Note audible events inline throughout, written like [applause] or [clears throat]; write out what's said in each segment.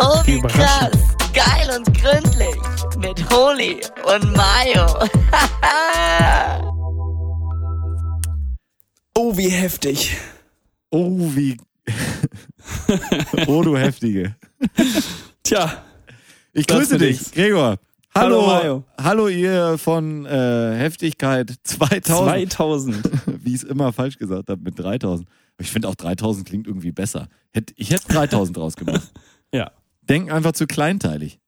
Oh, wie krass. Geil und gründlich. Mit Holy und Mayo. [laughs] oh, wie heftig. Oh, wie. [laughs] oh, du Heftige. Tja. Ich grüße dich, Gregor. Hallo, hallo, hallo ihr von äh, Heftigkeit 2000. 2000. [laughs] Wie ich es immer falsch gesagt habe mit 3000. Ich finde auch 3000 klingt irgendwie besser. Ich hätte 3000 draus gemacht. ja. Denk einfach zu kleinteilig.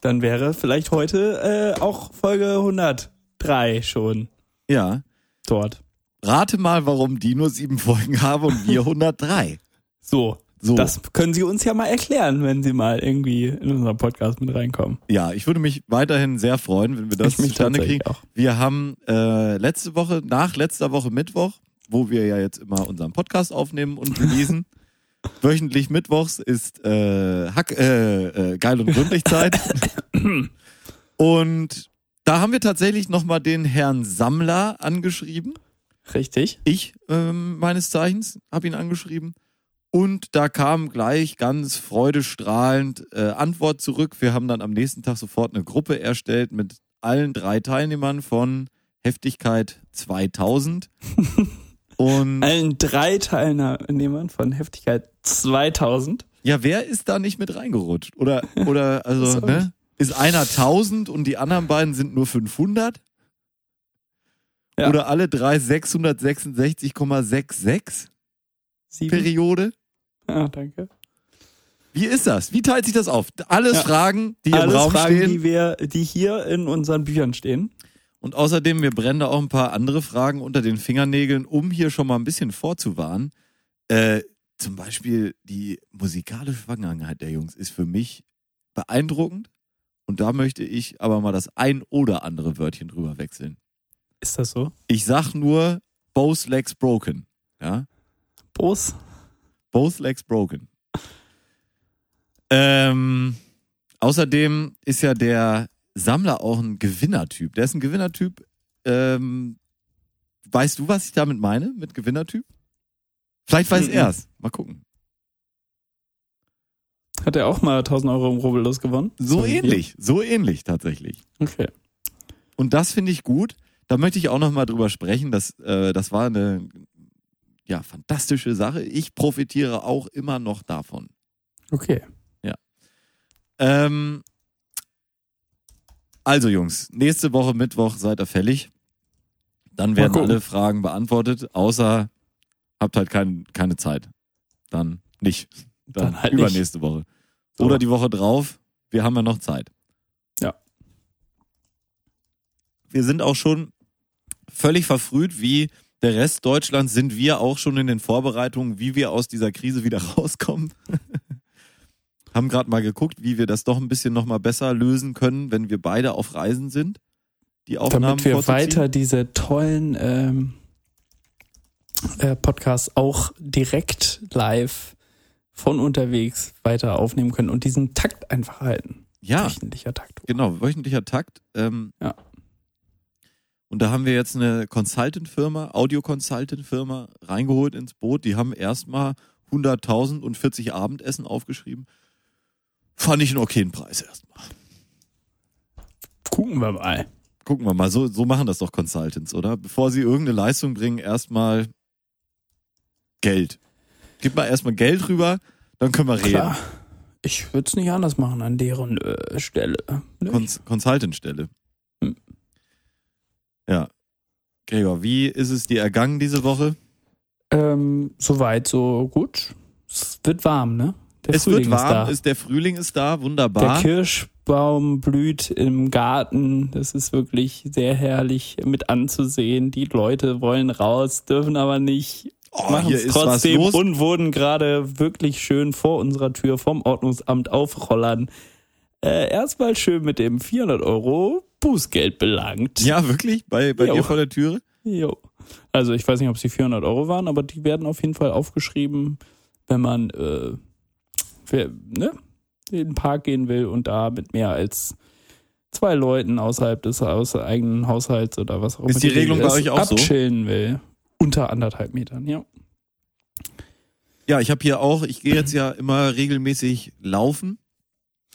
Dann wäre vielleicht heute äh, auch Folge 103 schon. Ja. Dort. Rate mal, warum die nur sieben Folgen haben und wir [laughs] 103. So. So. Das können Sie uns ja mal erklären, wenn Sie mal irgendwie in unseren Podcast mit reinkommen. Ja, ich würde mich weiterhin sehr freuen, wenn wir das zustande kriegen. Auch. Wir haben äh, letzte Woche, nach letzter Woche Mittwoch, wo wir ja jetzt immer unseren Podcast aufnehmen und lesen, [laughs] wöchentlich Mittwochs ist äh, Hack, äh, äh, geil und gründlich Zeit. [laughs] und da haben wir tatsächlich nochmal den Herrn Sammler angeschrieben. Richtig. Ich ähm, meines Zeichens habe ihn angeschrieben. Und da kam gleich ganz freudestrahlend äh, Antwort zurück. Wir haben dann am nächsten Tag sofort eine Gruppe erstellt mit allen drei Teilnehmern von Heftigkeit 2000. [laughs] Und allen drei Teilnehmern von Heftigkeit 2000. Ja, wer ist da nicht mit reingerutscht? Oder, oder [laughs] also, ne? Ist einer 1000 und die anderen beiden sind nur 500? Ja. Oder alle drei 666,66? Periode? Ja, danke. Wie ist das? Wie teilt sich das auf? Alles ja. Fragen, die Alles im Raum Fragen, stehen. Die, wir, die hier in unseren Büchern stehen. Und außerdem, wir brennen da auch ein paar andere Fragen unter den Fingernägeln, um hier schon mal ein bisschen vorzuwarnen. Äh, zum Beispiel die musikalische Vergangenheit der Jungs ist für mich beeindruckend. Und da möchte ich aber mal das ein oder andere Wörtchen drüber wechseln. Ist das so? Ich sag nur both legs broken. Ja? Both? Both legs broken. Ähm, außerdem ist ja der Sammler auch ein Gewinnertyp. Der ist ein Gewinnertyp. Ähm, weißt du, was ich damit meine mit Gewinnertyp? Vielleicht weiß mhm. er es. Mal gucken. Hat er auch mal 1000 Euro im Rubbellos gewonnen? So ähnlich, so ähnlich tatsächlich. Okay. Und das finde ich gut. Da möchte ich auch noch mal drüber sprechen. Das, äh, das war eine ja, fantastische Sache. Ich profitiere auch immer noch davon. Okay. Ja. Ähm, also Jungs, nächste Woche Mittwoch seid ihr fällig. Dann werden alle Fragen beantwortet, außer habt halt kein, keine Zeit. Dann nicht. Dann, Dann halt übernächste nicht. Woche. Oder so. die Woche drauf. Wir haben ja noch Zeit. Ja. Wir sind auch schon völlig verfrüht, wie der Rest Deutschlands sind wir auch schon in den Vorbereitungen, wie wir aus dieser Krise wieder [laughs] rauskommen. Haben gerade mal geguckt, wie wir das doch ein bisschen nochmal besser lösen können, wenn wir beide auf Reisen sind. Die Aufnahmen Damit wir weiter diese tollen ähm, äh, Podcasts auch direkt live von unterwegs weiter aufnehmen können und diesen Takt einfach halten. Ja. Wöchentlicher Takt. Genau, wöchentlicher Takt. Ähm, ja. Und da haben wir jetzt eine Consultant-Firma, Audio-Consultant-Firma reingeholt ins Boot. Die haben erstmal 100.000 und 40 Abendessen aufgeschrieben. Fand ich einen okayen Preis erstmal. Gucken wir mal. Gucken wir mal. So, so machen das doch Consultants, oder? Bevor sie irgendeine Leistung bringen, erstmal Geld. Gib mal erstmal Geld rüber, dann können wir reden. Klar. Ich würde es nicht anders machen an deren äh, Stelle. Cons Consultant-Stelle. Ja. Gregor, wie ist es dir ergangen diese Woche? Ähm, soweit, so gut. Es wird warm, ne? Der es Frühling wird warm, ist, ist, der Frühling ist da, wunderbar. Der Kirschbaum blüht im Garten. Das ist wirklich sehr herrlich mit anzusehen. Die Leute wollen raus, dürfen aber nicht. Oh, machen es trotzdem und wurden gerade wirklich schön vor unserer Tür vom Ordnungsamt auf Rollern äh, erstmal schön mit dem 400 Euro Bußgeld belangt. Ja, wirklich? Bei, bei dir vor der Türe? Jo. Also ich weiß nicht, ob es die 400 Euro waren, aber die werden auf jeden Fall aufgeschrieben, wenn man äh, für, ne, in den Park gehen will und da mit mehr als zwei Leuten außerhalb des aus eigenen Haushalts oder was auch immer. Ist die Regelung bei euch auch so? Abchillen will. Unter anderthalb Metern, ja. Ja, ich habe hier auch, ich gehe jetzt ja immer regelmäßig laufen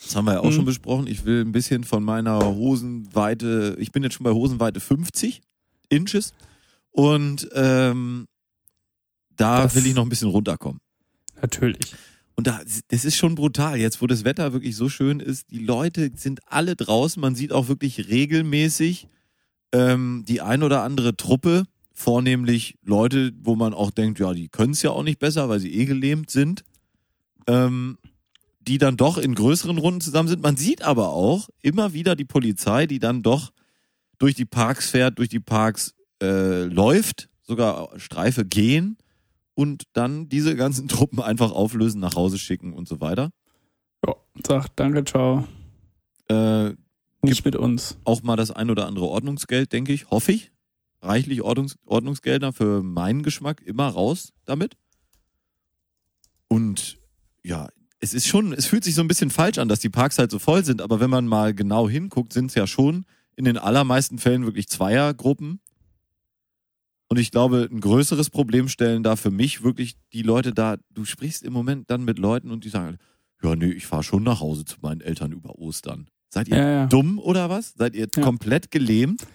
Das haben wir ja auch Mhm. schon besprochen. Ich will ein bisschen von meiner Hosenweite, ich bin jetzt schon bei Hosenweite 50 Inches und ähm, da Das- will ich noch ein bisschen runterkommen. Natürlich. Und da, das ist schon brutal. Jetzt, wo das Wetter wirklich so schön ist, die Leute sind alle draußen. Man sieht auch wirklich regelmäßig ähm, die ein oder andere Truppe, vornehmlich Leute, wo man auch denkt, ja, die können es ja auch nicht besser, weil sie eh gelähmt sind, ähm, die dann doch in größeren Runden zusammen sind. Man sieht aber auch immer wieder die Polizei, die dann doch durch die Parks fährt, durch die Parks äh, läuft, sogar Streife gehen und dann diese ganzen [laughs] Truppen einfach auflösen, nach Hause schicken und so weiter. Ja, sagt danke, ciao. Äh, Nicht mit uns. auch mal das ein oder andere Ordnungsgeld, denke ich, hoffe ich. Reichlich Ordnungs Ordnungsgelder für meinen Geschmack immer raus damit. Und ja, es ist schon, es fühlt sich so ein bisschen falsch an, dass die Parks halt so voll sind, aber wenn man mal genau hinguckt, sind es ja schon in den allermeisten Fällen wirklich Zweiergruppen. Und ich glaube, ein größeres Problem stellen da für mich wirklich die Leute da, du sprichst im Moment dann mit Leuten und die sagen, ja, nee, ich fahre schon nach Hause zu meinen Eltern über Ostern. Seid ihr Ja, ja. dumm oder was? Seid ihr Ja. komplett gelähmt?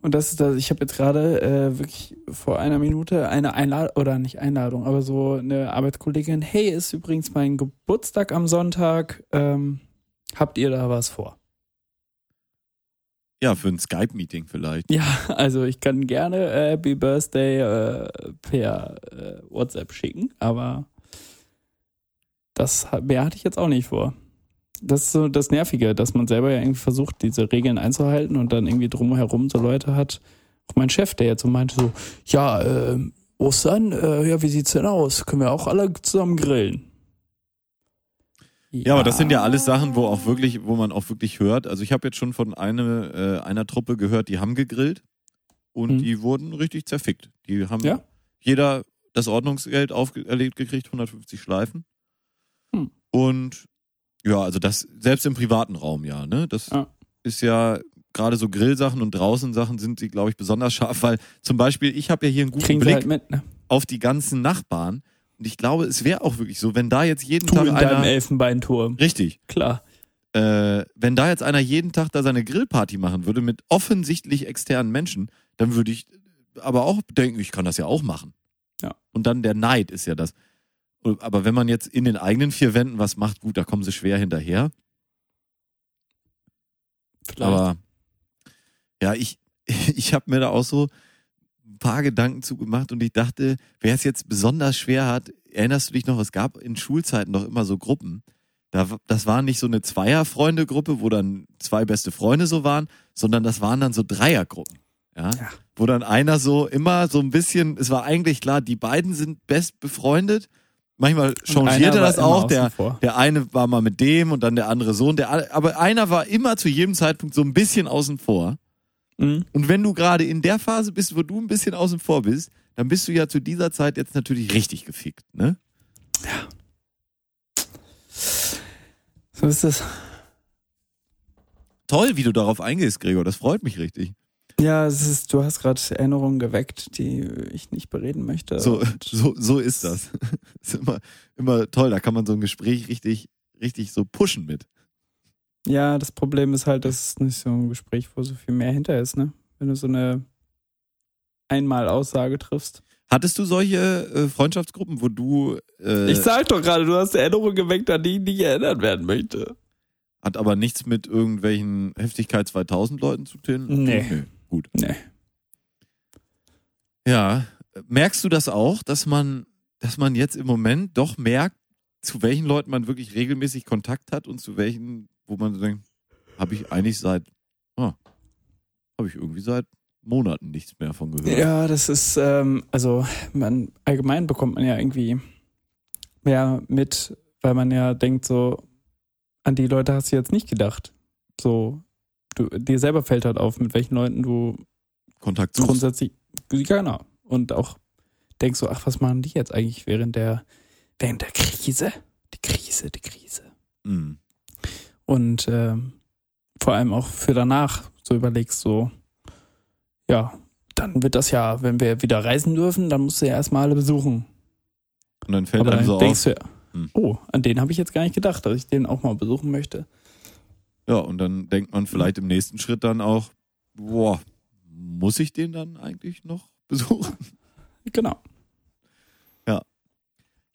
Und das ist das, ich habe jetzt gerade äh, wirklich vor einer Minute eine Einladung, oder nicht Einladung, aber so eine Arbeitskollegin, hey, ist übrigens mein Geburtstag am Sonntag, ähm, habt ihr da was vor? Ja, für ein Skype-Meeting vielleicht. Ja, also ich kann gerne äh, Happy Birthday äh, per äh, WhatsApp schicken, aber das mehr hatte ich jetzt auch nicht vor. Das ist so das Nervige, dass man selber ja irgendwie versucht, diese Regeln einzuhalten und dann irgendwie drumherum so Leute hat. Auch mein Chef, der jetzt so meinte so, ja, äh, Ostern, äh, ja, wie sieht's denn aus? Können wir auch alle zusammen grillen? Ja, aber das sind ja alles Sachen, wo auch wirklich, wo man auch wirklich hört. Also ich habe jetzt schon von eine, äh, einer Truppe gehört, die haben gegrillt und Mhm. die wurden richtig zerfickt. Die haben Ja? jeder das Ordnungsgeld auferlegt gekriegt, 150 Schleifen. Hm. Und ja, also das selbst im privaten Raum ja, ne? Das Ja. ist ja gerade so Grillsachen und draußen Sachen sind sie, glaube ich, besonders scharf, weil zum Beispiel ich habe ja hier einen guten Kriegen Blick halt mit, ne? auf die ganzen Nachbarn. Und ich glaube, es wäre auch wirklich so, wenn da jetzt jeden Du Tag in deinem einer. Elfenbeinturm. Richtig. Klar. Äh, wenn da jetzt einer jeden Tag da seine Grillparty machen würde mit offensichtlich externen Menschen, dann würde ich aber auch denken, ich kann das ja auch machen. Ja. Und dann der Neid ist ja das. Aber wenn man jetzt in den eigenen vier Wänden was macht, gut, da kommen sie schwer hinterher. Vielleicht. Aber ja, ich, [laughs] ich habe mir da auch so ein paar Gedanken zugemacht und ich dachte, wer es jetzt besonders schwer hat, erinnerst du dich noch, es gab in Schulzeiten doch immer so Gruppen. Da, das war nicht so eine Zweier-Freunde-Gruppe, wo dann zwei beste Freunde so waren, sondern das waren dann so Dreiergruppen. Ja? Ja. Wo dann einer so immer so ein bisschen, es war eigentlich klar, die beiden sind best befreundet. Manchmal changierte das auch, der, der eine war mal mit dem und dann der andere so. Und der, aber einer war immer zu jedem Zeitpunkt so ein bisschen außen vor. Mhm. Und wenn du gerade in der Phase bist, wo du ein bisschen außen vor bist, dann bist du ja zu dieser Zeit jetzt natürlich richtig gefickt, ne? So ist es. Toll, wie du darauf eingehst, Gregor. Das freut mich richtig. Ja, es ist, du hast gerade Erinnerungen geweckt, die ich nicht bereden möchte. So, so, so ist das. [laughs] ist immer, immer toll. Da kann man so ein Gespräch richtig, richtig so pushen mit. Ja, das Problem ist halt, dass es nicht so ein Gespräch, wo so viel mehr hinter ist, ne? Wenn du so eine Einmal-Aussage triffst. Hattest du solche äh, Freundschaftsgruppen, wo du äh, ich sag doch gerade, du hast Erinnerungen geweckt, an die ich nicht erinnert werden möchte. hat aber nichts mit irgendwelchen Heftigkeit 2000 Leuten zu tun? Nee. Gut. Nee. Ja, merkst du das auch, dass man, dass man jetzt im Moment doch merkt, zu welchen Leuten man wirklich regelmäßig Kontakt hat und zu welchen, wo man so denkt, habe ich eigentlich seit, ah, habe ich irgendwie seit Monaten nichts mehr von gehört. Ja, das ist, ähm, also man allgemein bekommt man ja irgendwie mehr mit, weil man ja denkt, so, an die Leute hast du jetzt nicht gedacht. So, du, dir selber fällt halt auf, mit welchen Leuten du Kontakt suchst. grundsätzlich, genau. Und auch denkst so, ach, was machen die jetzt eigentlich während der, während der Krise? Die Krise, die Krise. Mhm. Und ähm, vor allem auch für danach so überlegst, so, ja, dann wird das ja, wenn wir wieder reisen dürfen, dann musst du ja erstmal alle besuchen. Und dann fällt Aber einem dann so denkst auf, du ja, Oh, an den habe ich jetzt gar nicht gedacht, dass ich den auch mal besuchen möchte. Ja, und dann denkt man vielleicht im nächsten Schritt dann auch, boah, muss ich den dann eigentlich noch besuchen? Genau.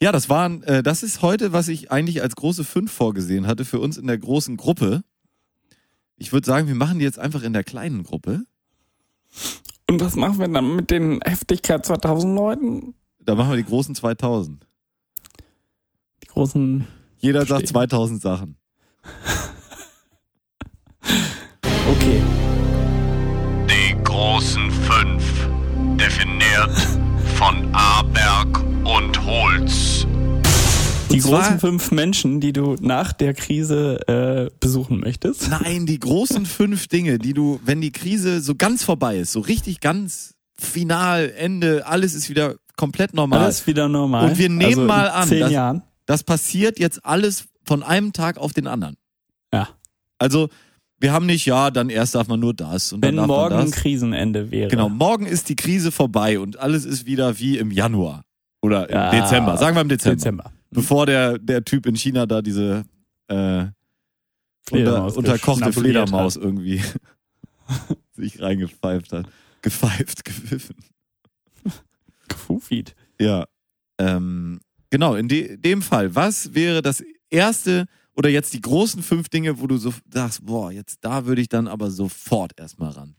Ja, das waren, äh, das ist heute, was ich eigentlich als große fünf vorgesehen hatte für uns in der großen Gruppe. Ich würde sagen, wir machen die jetzt einfach in der kleinen Gruppe. Und was machen wir dann mit den Heftigkeit 2000 Leuten? Da machen wir die großen 2000. Die großen. Jeder sagt Verstehe. 2000 Sachen. [laughs] Okay. Die großen fünf, definiert von Aberg großen fünf Menschen, die du nach der Krise äh, besuchen möchtest. Nein, die großen fünf Dinge, die du, wenn die Krise so ganz vorbei ist, so richtig ganz final, Ende, alles ist wieder komplett normal. Alles wieder normal. Und wir nehmen also mal an, Zehn dass- Jahren. Das passiert jetzt alles von einem Tag auf den anderen. Ja. Also, wir haben nicht, ja, dann erst darf man nur das und Wenn dann darf morgen man ein das. Krisenende wäre. Genau, morgen ist die Krise vorbei und alles ist wieder wie im Januar. Oder im Ja, Dezember. Sagen wir im Dezember. Dezember. Bevor der, der Typ in China da diese äh, unter, Fledermaus unterkochte geschnabuliert Fledermaus hat. irgendwie [laughs] sich reingepfeift hat. Gepfeift, [laughs] gepfiffen. Gefufit. Ja. Ähm, genau, in de dem Fall, was wäre das erste oder jetzt die großen fünf Dinge, wo du so sagst, boah, jetzt da würde ich dann aber sofort erstmal ran.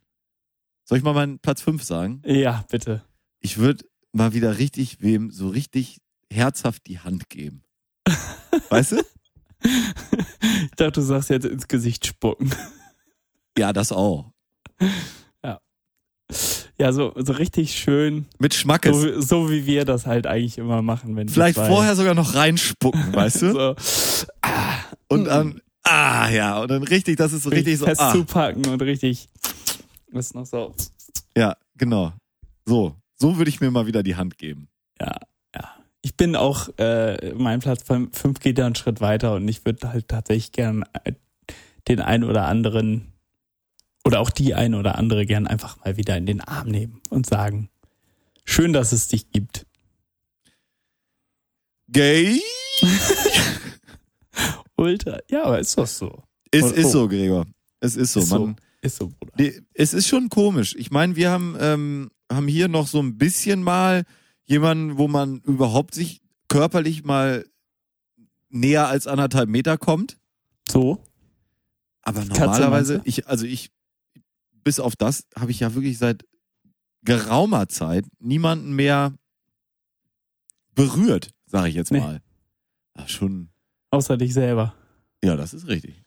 Soll ich mal meinen Platz fünf sagen? Ja, bitte. Ich würde mal wieder richtig wem so richtig herzhaft die Hand geben. Weißt du? [laughs] Ich dachte, du sagst jetzt ins Gesicht spucken. Ja, das auch. Ja, so, so richtig schön, Mit Schmackes. so, so wie wir das halt eigentlich immer machen, wenn Vielleicht vorher sogar noch reinspucken, weißt du? [laughs] so Und dann, ah ja, und dann richtig, das ist so richtig so, fest ah, zupacken und richtig ist noch so. ja, genau. So, so würde ich mir mal wieder die Hand geben. Ja, ja. Ich bin auch, äh, mein Platz fünf geht da einen Schritt weiter und ich würde halt tatsächlich gern äh, den einen oder anderen oder auch die eine oder andere gern einfach mal wieder in den Arm nehmen und sagen, schön, dass es dich gibt. Gay? [laughs] Ultra, ja, aber ist doch so. Es Oh, ist oh. so, Gregor. Es ist so. ist so, Man, ist so, Bruder. es ist schon komisch. Ich meine, wir haben, ähm, haben hier noch so ein bisschen mal jemanden, wo man überhaupt sich körperlich mal näher als anderthalb Meter kommt. So? Aber normalerweise, ich, also ich, bis auf das habe ich ja wirklich seit geraumer Zeit niemanden mehr berührt, sage ich jetzt Nee. mal. Ja, schon, Außer dich selber. ja, das ist richtig.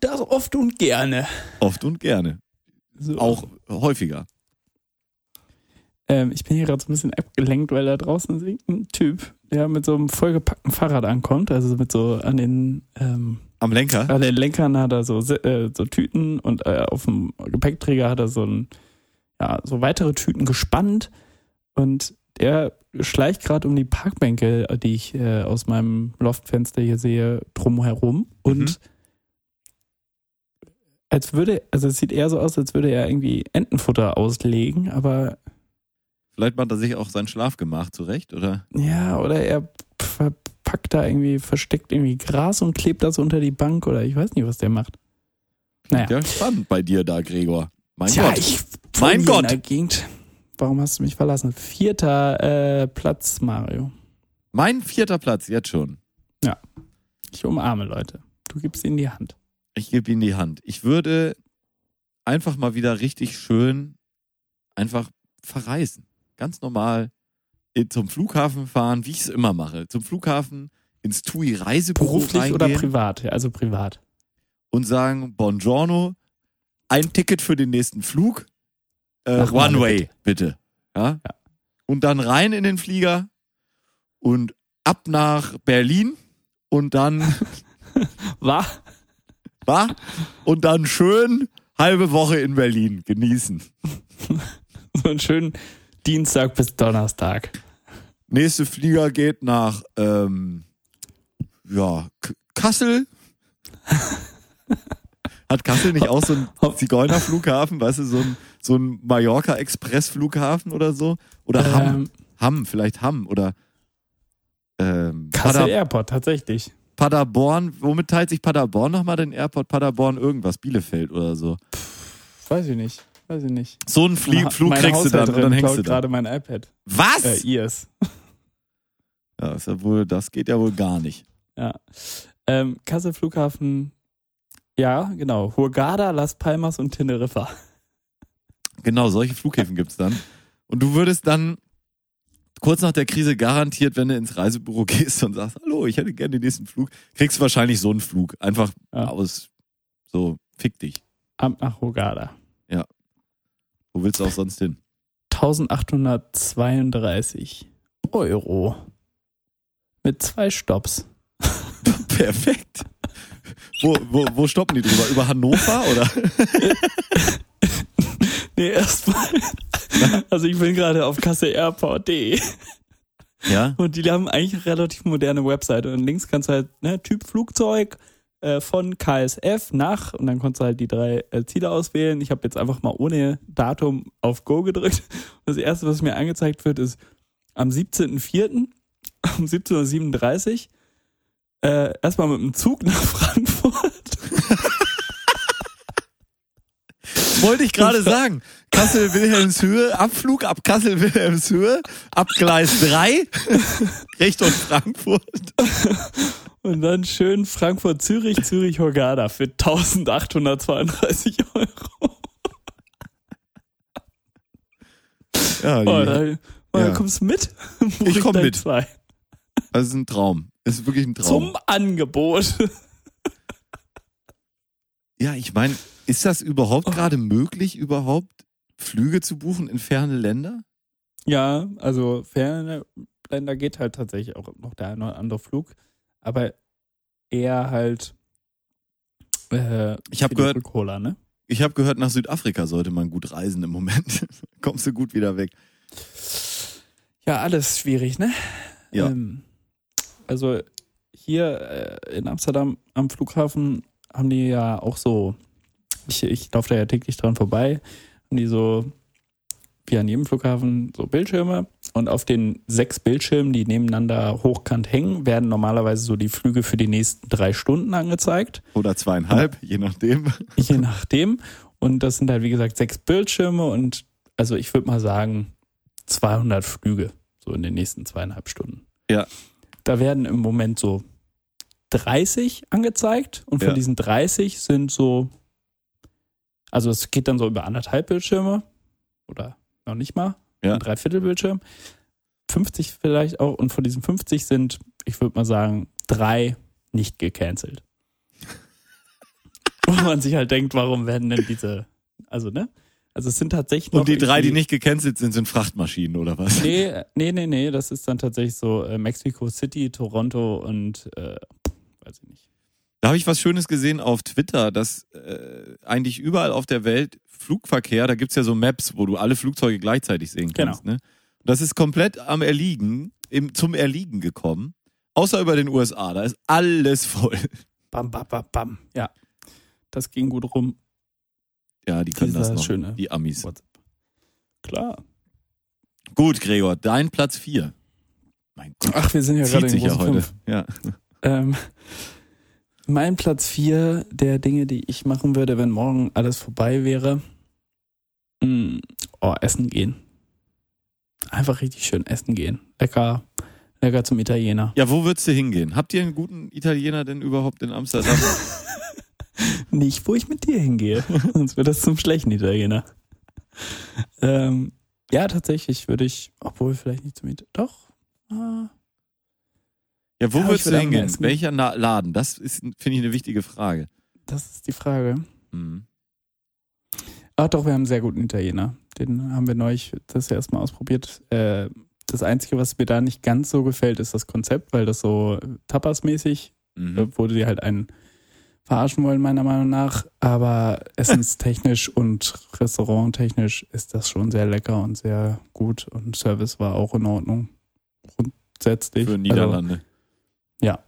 Das oft und gerne. Oft und gerne. So. Auch häufiger. Ähm, ich bin hier gerade so ein bisschen abgelenkt, weil da draußen ist ein Typ, der mit so einem vollgepackten Fahrrad ankommt. Also mit so an den, ähm, Am Lenker. an den Lenkern hat er so, äh, so Tüten und äh, auf dem Gepäckträger hat er so ein, ja, so weitere Tüten gespannt. Und der schleicht gerade um die Parkbänke, die ich äh, aus meinem Loftfenster hier sehe, drumherum. Und als würde, also es sieht eher so aus, als würde er irgendwie Entenfutter auslegen, aber Vielleicht macht er sich auch sein Schlafgemach zurecht, oder? Ja, oder er verpackt da irgendwie, versteckt irgendwie Gras und klebt das unter die Bank oder ich weiß nicht, was der macht. Naja. Ja, spannend bei dir da, Gregor. Mein Tja, Gott. ich Mein Gott. Gegend. Warum hast du mich verlassen? Vierter äh, Platz, Mario. Mein vierter Platz, jetzt schon. Ich umarme Leute. Du gibst ihnen die Hand. Ich gebe ihm die Hand. Ich würde einfach mal wieder richtig schön einfach verreisen. Ganz normal zum Flughafen fahren, wie ich es immer mache. Zum Flughafen ins TUI Reisebüro Beruflich oder reingehen privat? Ja, also privat. und sagen, Buongiorno, ein Ticket für den nächsten Flug, äh, One Way, bitte. Ja? Ja. Und dann rein in den Flieger und ab nach Berlin und dann [laughs] War? Wa? Und dann schön halbe Woche in Berlin genießen. [laughs] So einen schönen Dienstag bis Donnerstag. Nächste Flieger geht nach ähm, ja, K Kassel. [laughs] Hat Kassel nicht auch so einen Zigeunerflughafen, weißt du, so ein, so ein Mallorca-Express-Flughafen oder so? Oder Hamm? Ähm, Hamm, vielleicht Hamm oder Ähm, Kassel Pader Airport, tatsächlich. Paderborn, womit teilt sich Paderborn nochmal den Airport? Paderborn irgendwas, Bielefeld oder so. Weiß ich nicht. Weiß ich nicht. So einen Flie Flug meine kriegst du dann und dann hängst du da. gerade mein iPad. Was? Äh, ihrs. [laughs] Ja, ist ja wohl, das geht ja wohl gar nicht. Ja. Ähm, Kassel Flughafen, ja, genau. Hurghada, Las Palmas und Teneriffa. [laughs] Genau, solche Flughäfen gibt's dann. Und du würdest dann kurz nach der Krise garantiert, wenn du ins Reisebüro [laughs] gehst und sagst, hallo, ich hätte gerne den nächsten Flug, kriegst du wahrscheinlich so einen Flug. Einfach Ja. aus, so, fick dich. Amt nach Hurghada. Wo willst du auch sonst hin? 1832 Euro. Mit zwei Stops. [laughs] Perfekt. Wo, wo, wo stoppen die drüber? Über Hannover oder? [laughs] Nee, erstmal. Also ich bin gerade auf kasseairport.de Ja. und die haben eigentlich eine relativ moderne Webseite und links kannst du halt, ne, Typ Flugzeug äh, von KSF nach und dann konntest du halt die drei äh, Ziele auswählen. Ich habe jetzt einfach mal ohne Datum auf Go gedrückt. [laughs] Das erste, was mir angezeigt wird, ist am 17.04. [laughs] um 17.37 Uhr äh, erstmal mit dem Zug nach [laughs] Frankfurt. Wollte ich gerade sagen. Kassel-Wilhelmshöhe, Abflug ab Kassel-Wilhelmshöhe, ab Gleis 3, Richtung Frankfurt. Und dann schön Frankfurt-Zürich, Zürich-Hurghada für 1832 Euro. Ja, die, Oh, da, oh, Ja. kommst du mit? Ich komm gleich mit. Zwei. das ist ein Traum. Das ist wirklich ein Traum. Zum Angebot. Ja, ich meine, ist das überhaupt gerade möglich, überhaupt Flüge zu buchen in ferne Länder? Ja, also ferne Länder geht halt tatsächlich auch noch der eine oder andere Flug, aber eher halt äh, Ich hab für die gehört- Cola, ne? Ich habe gehört, nach Südafrika sollte man gut reisen im Moment. [laughs] Kommst du gut wieder weg. Ja, alles schwierig, ne? Ja. Ähm, also hier äh, in Amsterdam am Flughafen haben die ja auch so, ich, ich laufe da ja täglich dran vorbei, haben die so, wie an jedem Flughafen, so Bildschirme und auf den sechs Bildschirmen, die nebeneinander hochkant hängen, werden normalerweise so die Flüge für die nächsten drei Stunden angezeigt. Oder zweieinhalb, je nachdem. [laughs] Je nachdem. Und das sind halt, wie gesagt, sechs Bildschirme und also ich würde mal sagen 200 Flüge so in den nächsten zweieinhalb Stunden. Ja. Da werden im Moment so 30 angezeigt und von Ja. diesen 30 sind so, also es geht dann so über anderthalb Bildschirme oder noch nicht mal, Ja. ein Dreiviertelbildschirm. 50 vielleicht auch und von diesen 50 sind, ich würde mal sagen, drei nicht gecancelt. [laughs] Wo man sich halt denkt, warum werden denn diese, also ne? Also es sind tatsächlich noch Und die drei, die nicht gecancelt sind, sind Frachtmaschinen oder was? Nee, nee, nee, nee, das ist dann tatsächlich so äh, Mexico City, Toronto und äh, weiß ich nicht. Da habe ich was Schönes gesehen auf Twitter, dass äh, eigentlich überall auf der Welt Flugverkehr, da gibt's ja so Maps, wo du alle Flugzeuge gleichzeitig sehen kannst. Ne? Das ist komplett am Erliegen, im, zum Erliegen gekommen. Außer über den USA, da ist alles voll. Bam, bam, bam, bam. Ja, das ging gut rum. Ja, die können das noch, schöne die Amis. WhatsApp. Klar. Gut, Gregor, dein Platz vier. Mein Gott, Ach, wir sind ja gerade in sich ja heute. Ja. Ähm, mein Platz vier der Dinge, die ich machen würde, wenn morgen alles vorbei wäre. Mm, oh, essen gehen. Einfach richtig schön essen gehen. Lecker, lecker zum Italiener. ja, wo würdest du hingehen? Habt ihr einen guten Italiener denn überhaupt in Amsterdam? [laughs] Nicht, wo ich mit dir hingehe. [laughs] Sonst wird das zum schlechten Italiener. Ähm, ja, tatsächlich würde ich, obwohl vielleicht nicht zum Italiener. Doch. Ah, Ja, wo Ja, würdest du hingehen? Welcher Laden? Das ist, finde ich, eine wichtige Frage. das ist die Frage. Mhm. Ach doch, wir haben einen sehr guten Italiener. Den haben wir neulich das erste Mal ausprobiert. Äh, das Einzige, was mir da nicht ganz so gefällt, ist das Konzept, weil das so Tapas-mäßig Mhm. äh, wurde die halt einen verarschen wollen, meiner Meinung nach. Aber [laughs] essenstechnisch und restauranttechnisch ist das schon sehr lecker und sehr gut und Service war auch in Ordnung. Grundsätzlich. Für Niederlande. Also, ja.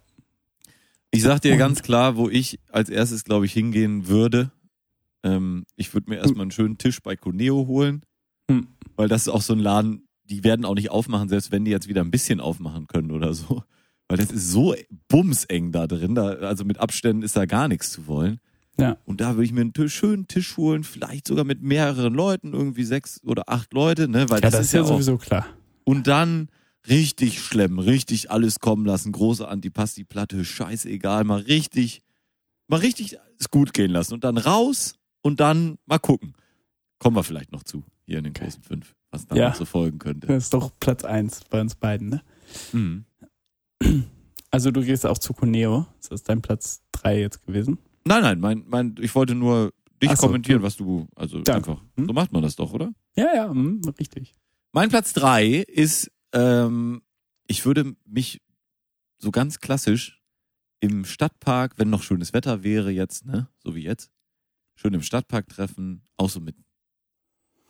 Ich sag dir Und- ganz klar, wo ich als erstes, glaube ich, hingehen würde. Ähm, ich würde mir erstmal einen schönen Tisch bei Cuneo holen, Hm. weil das ist auch so ein Laden, die werden auch nicht aufmachen, selbst wenn die jetzt wieder ein bisschen aufmachen können oder so. Weil das ist so bumseng da drin. Da, also mit Abständen ist da gar nichts zu wollen. Ja. Und da würde ich mir einen Tisch, schönen Tisch holen, vielleicht sogar mit mehreren Leuten, irgendwie sechs oder acht Leute, ne? Weil Ja, das, ist ja auch. sowieso klar. Und dann richtig schlemmen, richtig alles kommen lassen, große Antipasti-Platte, scheißegal, mal richtig, mal richtig es gut gehen lassen und dann raus und dann mal gucken. Kommen wir vielleicht noch zu, hier in den großen fünf, was da Ja. so folgen könnte. Das ist doch Platz eins bei uns beiden, ne? Mhm. [clears throat] Also du gehst auch zu Cuneo. Das ist dein Platz drei jetzt gewesen. Nein, nein, mein, mein, ich wollte nur dich so, kommentieren, was du, also Danke. einfach, Hm? so macht man das doch, oder? Ja, ja, hm, richtig. Mein Platz drei ist, ähm, ich würde mich so ganz klassisch im Stadtpark, wenn noch schönes Wetter wäre jetzt, ne, so wie jetzt, schön im Stadtpark treffen, auch so mit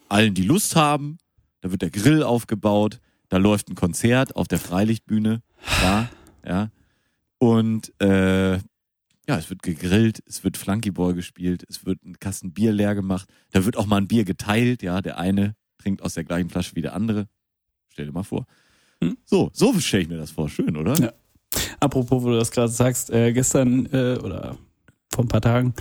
allen, die Lust haben. Da wird der Grill aufgebaut, da läuft ein Konzert auf der Freilichtbühne, da, ja. Und äh, ja, es wird gegrillt, es wird Flunkyball gespielt, es wird ein Kasten Bier leer gemacht, da wird auch mal ein Bier geteilt, ja, der eine trinkt aus der gleichen Flasche wie der andere. Stell dir mal vor. Hm. So, so stelle ich mir das vor. Schön, oder? Ja. Apropos, wo du das gerade sagst, äh, gestern äh, oder vor ein paar Tagen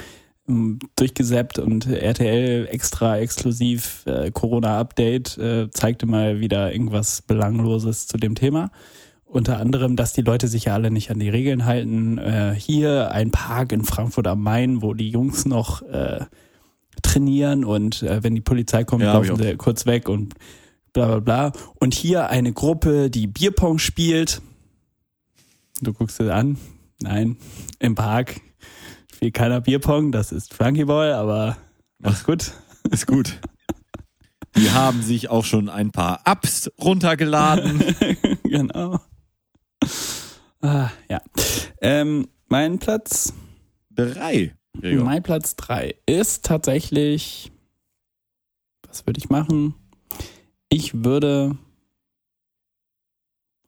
ähm, durchgesäppt und RTL extra exklusiv äh, Corona-Update äh, zeigte mal wieder irgendwas Belangloses zu dem Thema. Unter anderem, dass die Leute sich ja alle nicht an die Regeln halten. Äh, hier ein Park in Frankfurt am Main, wo die Jungs noch äh, trainieren und äh, wenn die Polizei kommt, Ja, laufen sie kurz weg und bla bla bla. Und hier eine Gruppe, die Bierpong spielt. Du guckst dir an. Nein, im Park spielt keiner Bierpong, das ist Flunkyball, aber alles gut. [laughs] Ist gut. Die haben sich auch schon ein paar Apps runtergeladen. [laughs] genau. Ah, ja. Ähm, mein Platz, Drei. Gregor. mein Platz drei ist tatsächlich, was würde ich machen? Ich würde,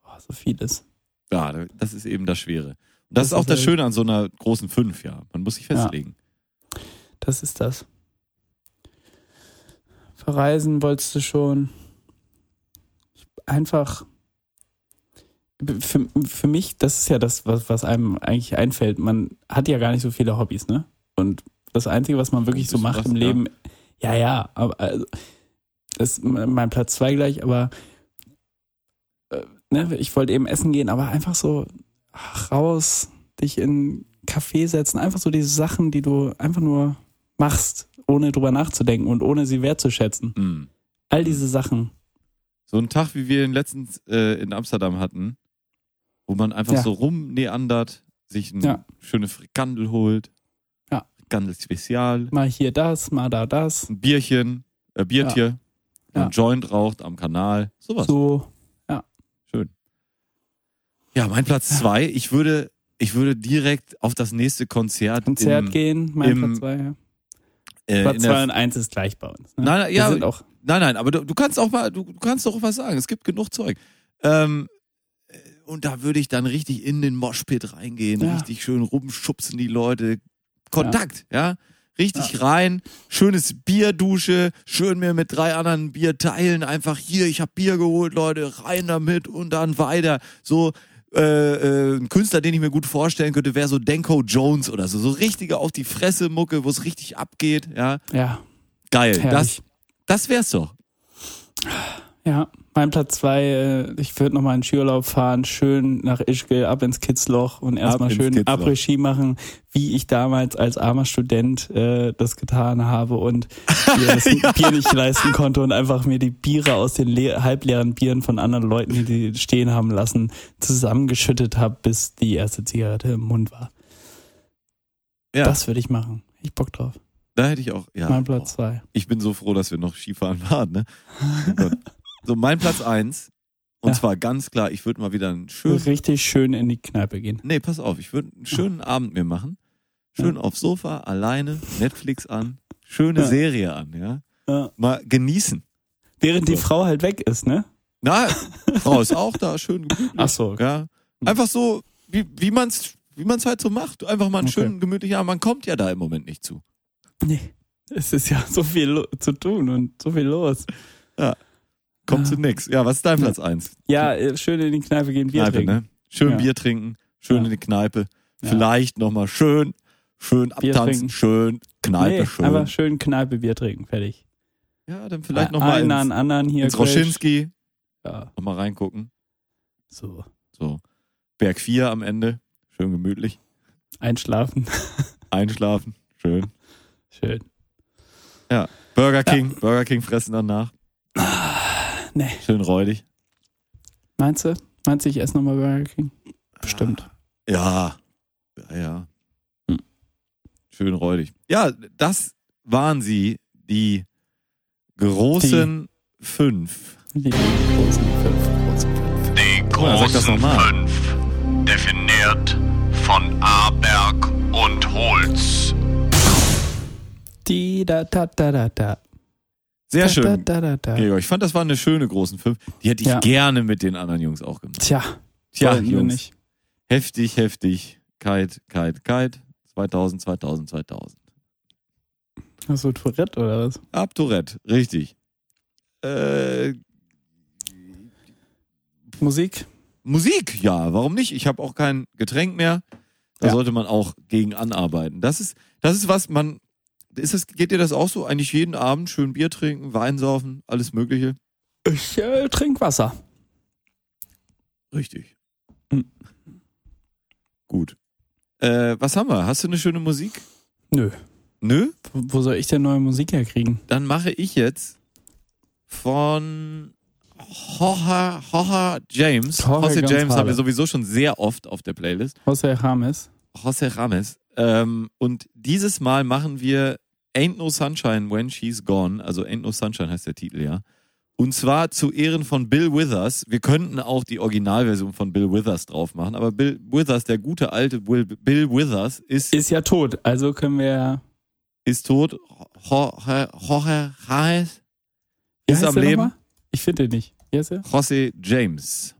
oh, so vieles. Ja, das ist eben das Schwere. Und das, Das ist auch das halt- Schöne an so einer großen Fünf, ja. Man muss sich festlegen. Das ist das. Verreisen wolltest du schon. Einfach. Für, für mich, das ist ja das, was, was einem eigentlich einfällt. Man hat ja gar nicht so viele Hobbys, ne? Und das Einzige, was man wirklich so macht was, im ja. Leben, ja, ja, aber also, ist mein Platz zwei gleich, aber äh, ne, ich wollte eben essen gehen, aber einfach so raus, dich in einen Café setzen, einfach so diese Sachen, die du einfach nur machst, ohne drüber nachzudenken und ohne sie wertzuschätzen. Hm. All diese Sachen. So ein Tag, wie wir ihn letztens äh, in Amsterdam hatten, wo man einfach Ja. so rumneandert, sich eine Ja. schöne Frikandel holt. Ja. Frikandel Spezial. Mal hier das, mal da das. Ein Bierchen, äh, Biertier. Ja. Ein Joint raucht am Kanal. Sowas. So, Schön. Ja, mein Platz zwei. Ich würde, ich würde direkt auf das nächste Konzert. Konzert im, gehen, mein im- Platz zwei. Ja. Äh, Platz zwei und eins ist gleich bei uns. Ne? Nein, ja, sind auch, Nein, nein, aber du, du kannst auch mal, du, du kannst doch was sagen. Es gibt genug Zeug. Ähm, äh, und da würde ich dann richtig in den Moshpit reingehen, Ja. richtig schön rumschubsen die Leute. Kontakt, ja. Richtig rein, schönes Bierdusche, schön mir mit drei anderen Bier teilen, einfach hier, ich habe Bier geholt, Leute, rein damit und dann weiter. So äh, äh, ein Künstler, den ich mir gut vorstellen könnte, wäre so Denko Jones oder so, so richtige auf die Fresse Mucke, wo es richtig abgeht, ja. ja, Geil, das, herrlich. das wär's doch. Ja, mein Platz zwei, äh, ich würde nochmal in Skiurlaub fahren, schön nach Ischgl, ab ins Kitzloch und erstmal schön. Après-Ski machen, wie ich damals als armer Student äh, das getan habe und mir das [laughs] Bier nicht leisten konnte und einfach mir die Biere aus den le halbleeren Bieren von anderen Leuten, die die stehen haben lassen, zusammengeschüttet habe, bis die erste Zigarette im Mund war. Ja. Das würde ich machen. Ich Bock drauf. Da hätte ich auch, ja. mein Platz zwei. Ich bin so froh, dass wir noch Skifahren waren, ne? Oh. So, mein Platz eins. Und Ja. zwar ganz klar, ich würde mal wieder einen schönen, Richtig schön in die Kneipe gehen. nee, pass auf, ich würde einen schönen Abend mir machen. Schön aufs Sofa, alleine, Netflix an, schöne Ja. Serie an, ja. Ja. Mal genießen. Während die So. Frau halt weg ist, ne? Na, [laughs] Frau ist auch da, schön gemütlich. Ach so. Ja. Einfach so, wie, wie man's, wie man's halt so macht. Einfach mal einen Okay. schönen gemütlichen Abend. Man kommt ja da im Moment nicht zu. Nee. Es ist ja so viel zu tun und so viel los. Kommt Ah. zu nix. Ja, was ist dein Platz eins? Ja, äh, schön in die Kneipe gehen, Bier Kneipe, trinken. ne? schön Ja. Bier trinken, schön Ja. in die Kneipe, Ja. vielleicht nochmal schön, schön abtanzen, schön Kneipe, nee, schön. einfach schön Kneipe Bier trinken, fertig. ja, dann vielleicht nochmal Einen an ins, anderen hier. ins. Roschinski Ja, nochmal reingucken. so. So, Berg 4 am Ende, schön gemütlich, Einschlafen. [laughs] einschlafen, schön. Schön. Burger King, Burger King fressen danach, Nee. schön räudig. Meinst du? Meinst du, ich esse nochmal Burger King? Bestimmt. Ja, ja, ja. Hm. Schön räudig. Ja, das waren sie, die großen fünf. Die großen fünf, großen fünf. Die großen mal. fünf. Definiert von Aberg und Holz. Die da da da da da. Sehr da, schön. Da, da. Gregor, ich fand, das waren eine schöne großen fünf. Die hätte ich Ja. gerne mit den anderen Jungs auch gemacht. Tja, Tja, Jungs. nicht. Heftig, heftig. Kite, Kite, Kite. 2000, 2000, 2000. Hast du Tourette oder was? Ab Tourette, richtig. Äh, Musik? Musik, ja, warum nicht? Ich habe auch kein Getränk mehr. Da Ja. sollte man auch gegen anarbeiten. Das ist, das ist was, man, ist es, geht dir das auch so? Eigentlich jeden Abend schön Bier trinken, Wein saufen, alles Mögliche? Ich äh, trinke Wasser. Richtig. Hm. Gut. Äh, was haben wir? Hast du eine schöne Musik? Nö. Nö? Wo soll ich denn neue Musik herkriegen? Dann mache ich jetzt von Hoha, Hoha James. Jorge Jose James haben wir sowieso schon sehr oft auf der Playlist. José James. Jose Rames. Ähm, und dieses Mal machen wir Ain't No Sunshine When She's Gone. Also Ain't No Sunshine heißt der Titel, ja. Und zwar zu Ehren von Bill Withers. Wir könnten auch die Originalversion von Bill Withers drauf machen, aber Bill Withers, der gute alte Will, Bill Withers, ist, Ist ja tot, also können wir. ist tot. Jorge Jorge Wie ist am Leben. nochmal? Ich finde den nicht. Wie heißt der? Jose James.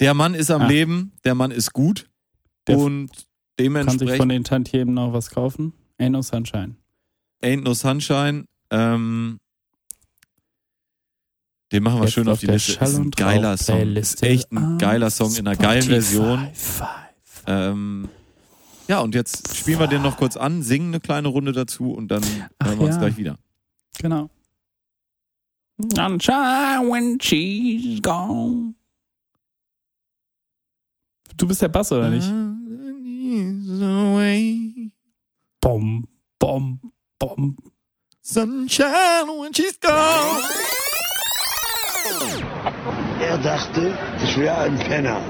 Der Mann ist am Ah. Leben, der Mann ist gut Der und Kann sich dementsprechend von den Tantiemen noch was kaufen? Ain't no Sunshine. Ain't No Sunshine. Ähm, den machen wir Jetzt schön auf die Liste. Schall Ist ein geiler Song. Playliste Ist echt ein geiler Song in einer geilen. Version. Ähm, ja, und jetzt spielen wir den noch kurz an, singen eine kleine Runde dazu und dann Ach hören wir uns ja. gleich wieder. Genau. Sunshine when she's gone. Du bist der Bass, oder nicht? Bom, bom, bom. Sunshine when she's gone. Er dachte, ich wäre ein Penner.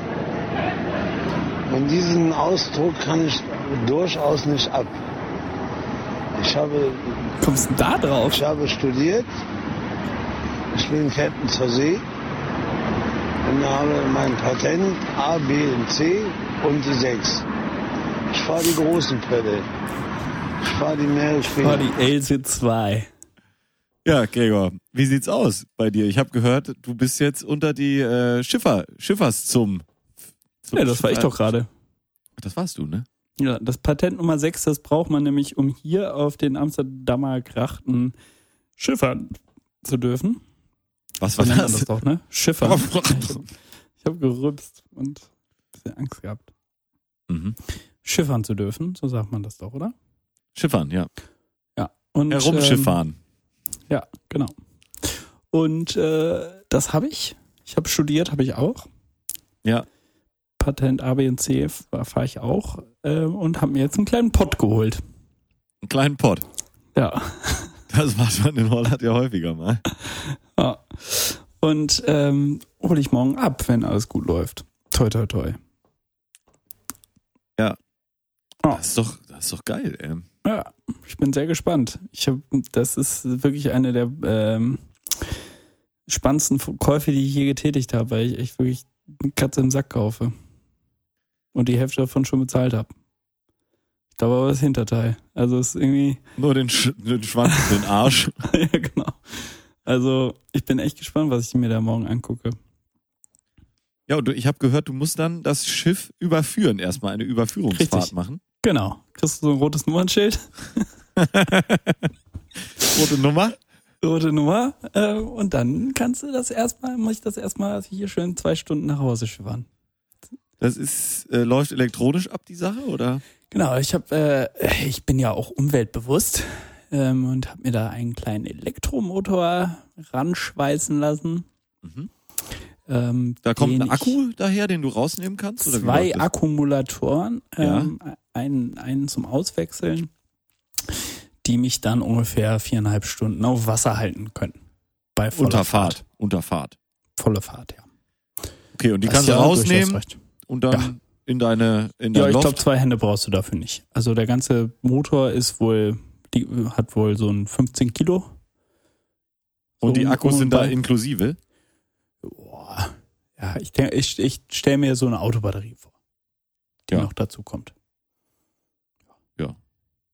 Und diesen Ausdruck kann ich durchaus nicht ab. Ich habe, Kommst du da drauf? ich habe studiert, ich bin Captain zur See und habe mein Patent A, B und C und die 6. Ich fahre die großen Pferde. War Meeresspiele. die Else 2. Ja, Gregor, wie sieht's aus bei dir? Ich habe gehört, du bist jetzt unter die äh, Schiffer, Schifferszum. Ja, das war ich doch gerade. Das warst du, ne? Ja, das Patent Nummer 6, das braucht man nämlich, um hier auf den Amsterdamer Grachten schiffern zu dürfen. Was war nennt man das das? doch, ne? Schiffern. [laughs] Ich habe gerübst und ein bisschen Angst gehabt. Mhm. Schiffern zu dürfen, so sagt man das doch, oder? Schiffern, ja. Ja. Und, Herumschiffern. Ähm, ja, genau. Und äh, das habe ich. Ich habe studiert, habe ich auch. Ja. Patent A, B und C fahre ich auch äh, und habe mir jetzt einen kleinen Pott geholt. Einen kleinen Pott. Ja. Das macht man in Holland ja häufiger mal. ja. Und ähm, hole ich morgen ab, wenn alles gut läuft. Toi, toi, toi. Das ist doch, das ist doch geil, ey. Ja, ich bin sehr gespannt. Ich hab, das ist wirklich eine der ähm, spannendsten Käufe, die ich je getätigt habe, weil ich echt wirklich eine Katze im Sack kaufe. Und die Hälfte davon schon bezahlt habe. Ich glaube aber das Hinterteil. Also es ist irgendwie, Nur den, Sch den Schwanz den Arsch. [laughs] ja genau. Also ich bin echt gespannt, was ich mir da morgen angucke. Ja, und du, ich habe gehört, du musst dann das Schiff überführen, erstmal eine Überführungsfahrt Richtig. machen. Genau. Kriegst du so ein rotes Nummernschild? [laughs] Rote Nummer. rote Nummer. Äh, und dann kannst du das erstmal, muss ich das erstmal hier schön zwei Stunden nach Hause schiffern. Das ist, äh, läuft elektronisch ab, die Sache, oder? Genau, ich habe, äh, ich bin ja auch umweltbewusst ähm, und habe mir da einen kleinen Elektromotor ranschweißen lassen. Mhm. Ähm, Da kommt ein Akku daher, den du rausnehmen kannst? Oder zwei? Akkumulatoren, ähm, einen, einen zum Auswechseln, die mich dann ungefähr viereinhalb Stunden auf Wasser halten können. Bei voller Unter Fahrt. Fahrt. Unter Fahrt. Volle Fahrt, ja. Okay, und die Das kannst du ja rausnehmen und dann Ja. in deine, in dein Ja, ich glaube, zwei Hände brauchst du dafür nicht. Also der ganze Motor ist wohl, die hat wohl so ein 15 Kilo. und die So Akkus sind da inklusive. Boah. Ja, ich ich, ich stelle mir so eine Autobatterie vor, die Ja. noch dazu kommt.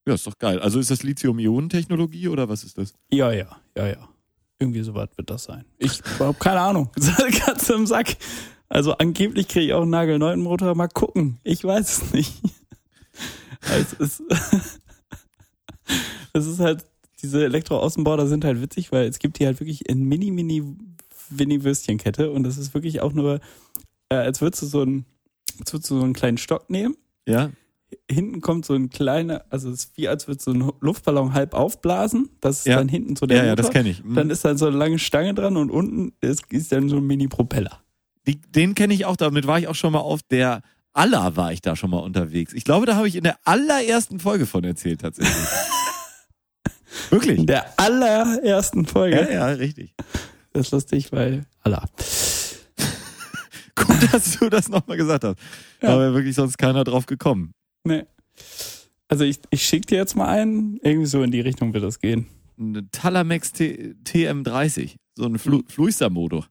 Ja, ist doch geil. Also ist das Lithium-Ionen-Technologie oder was ist das? Ja, ja, ja, ja. Irgendwie so was wird das sein. Ich habe keine Ahnung. [laughs] Ganz im Sack. Also angeblich kriege ich auch einen nagelneuen Motor. Mal gucken. Ich weiß es nicht. [laughs] Es ist, [laughs] es ist halt, diese Elektroaußenborder sind halt witzig, weil es gibt die halt wirklich in mini, mini, winnie Würstchenkette und das ist wirklich auch nur, äh, als würdest du so einen, als würdest du so einen kleinen Stock nehmen Ja, hinten kommt so ein kleiner, also es ist wie als würde so ein Luftballon halb aufblasen. Das ist Ja. dann hinten so der ja, ja, Motor. das kenne ich. Mhm. Dann ist dann so eine lange Stange dran und unten ist, ist dann so ein Mini-Propeller. Den kenne ich auch, damit war ich auch schon mal auf der Alla war ich da schon mal unterwegs. Ich glaube, da habe ich in der allerersten Folge von erzählt tatsächlich. [laughs] Wirklich? In der allerersten Folge. Ja, ja, richtig. Das ist lustig, weil Allah. [laughs] Gut, dass du das nochmal gesagt hast. Ja. Da wäre wirklich sonst keiner drauf gekommen. Nee. Also ich, ich schicke dir jetzt mal einen. Irgendwie so in die Richtung wird das gehen. Eine Talamex T TM30, so ein Flu Fluister-Motor.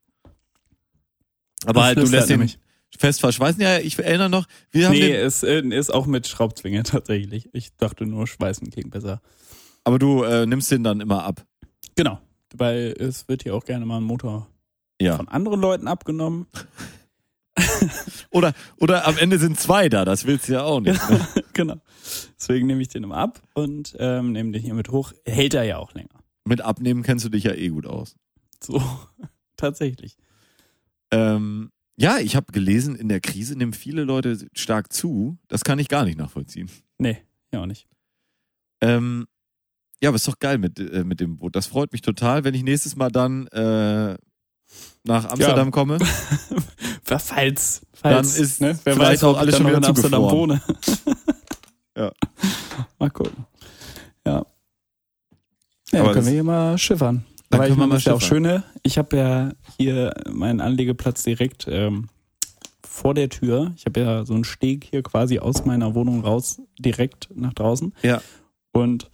Aber Das halt, du lässt den nämlich. fest verschweißen. Ja, ich erinnere noch, wir haben Nee, den, ist, äh, ist auch mit Schraubzwinge [laughs] tatsächlich. Ich dachte nur, Schweißen klingt besser. aber du äh, nimmst den dann immer ab. Genau. Weil es wird hier auch gerne mal ein Motor Ja. von anderen Leuten abgenommen. Oder, oder am Ende sind zwei da, das willst du ja auch nicht. Ne? [laughs] genau. Deswegen nehme ich den immer ab und ähm, nehme den hier mit hoch. Hält er ja auch länger. Mit Abnehmen kennst du dich ja eh gut aus. So, [laughs] tatsächlich. Ähm, ja, ich habe gelesen, in der Krise nehmen viele Leute stark zu. Das kann ich gar nicht nachvollziehen. Nee, ja auch nicht. Ähm, ja, aber ist doch geil mit, äh, mit dem Boot. Das freut mich total, wenn ich nächstes Mal dann äh, nach Amsterdam Ja. komme. [laughs] Falls, falls Dann ist ne, wer weiß, auch ob alles schon noch in wieder Amsterdam wohne. [laughs] Ja. Mal gucken. Ja. Ja, Aber dann können wir hier mal schiffern. Weil können wir mal das ist ja auch schiffern. schöne. Ich habe ja hier meinen Anlegeplatz direkt ähm, vor der Tür. Ich habe ja so einen Steg hier quasi aus meiner Wohnung raus, direkt nach draußen. Ja. Und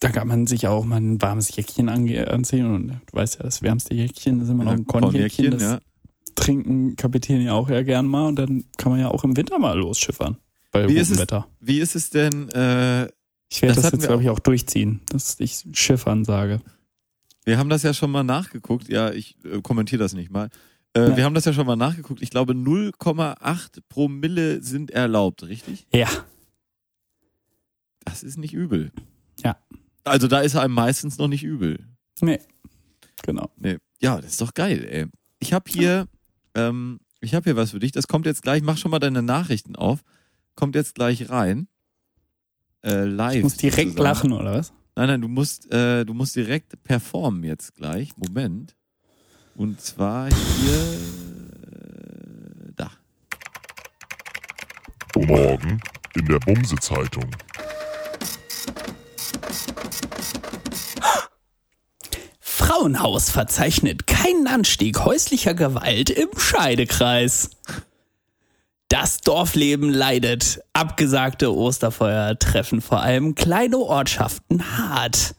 da kann man sich auch mal ein warmes Jäckchen anziehen. Und du weißt ja, das wärmste Jäckchen ist immer noch ein Kornjäckchen. Das ja. Trinken Kapitän ja auch ja gern mal. Und dann kann man ja auch im Winter mal losschiffern. Bei Wie gutem ist es- Wetter. Wie ist es denn, äh, Ich werde das das, jetzt, glaube ich, auch durchziehen, dass ich Schiffern sage. wir haben das ja schon mal nachgeguckt. Ja, ich äh, kommentiere das nicht mal. Äh. Wir haben das ja schon mal nachgeguckt. Ich glaube, 0,8 Promille sind erlaubt, richtig? Ja. Das ist nicht übel. Ja. Also da ist einem meistens noch nicht übel. Nee. Genau. Nee. Ja, das ist doch geil, ey. Ich habe hier, ähm, ich habe hier was für dich. Das kommt jetzt gleich. Mach schon mal deine Nachrichten auf. Kommt jetzt gleich rein. Äh, live. Ich muss direkt sozusagen. lachen, oder was? Nein, nein, du musst, äh, du musst direkt performen jetzt gleich. Moment. Und zwar hier äh, da. Morgen in der Bumse-Zeitung. Frauenhaus verzeichnet keinen Anstieg häuslicher Gewalt im Scheidekreis. Das Dorfleben leidet. Abgesagte Osterfeuer treffen vor allem kleine Ortschaften hart.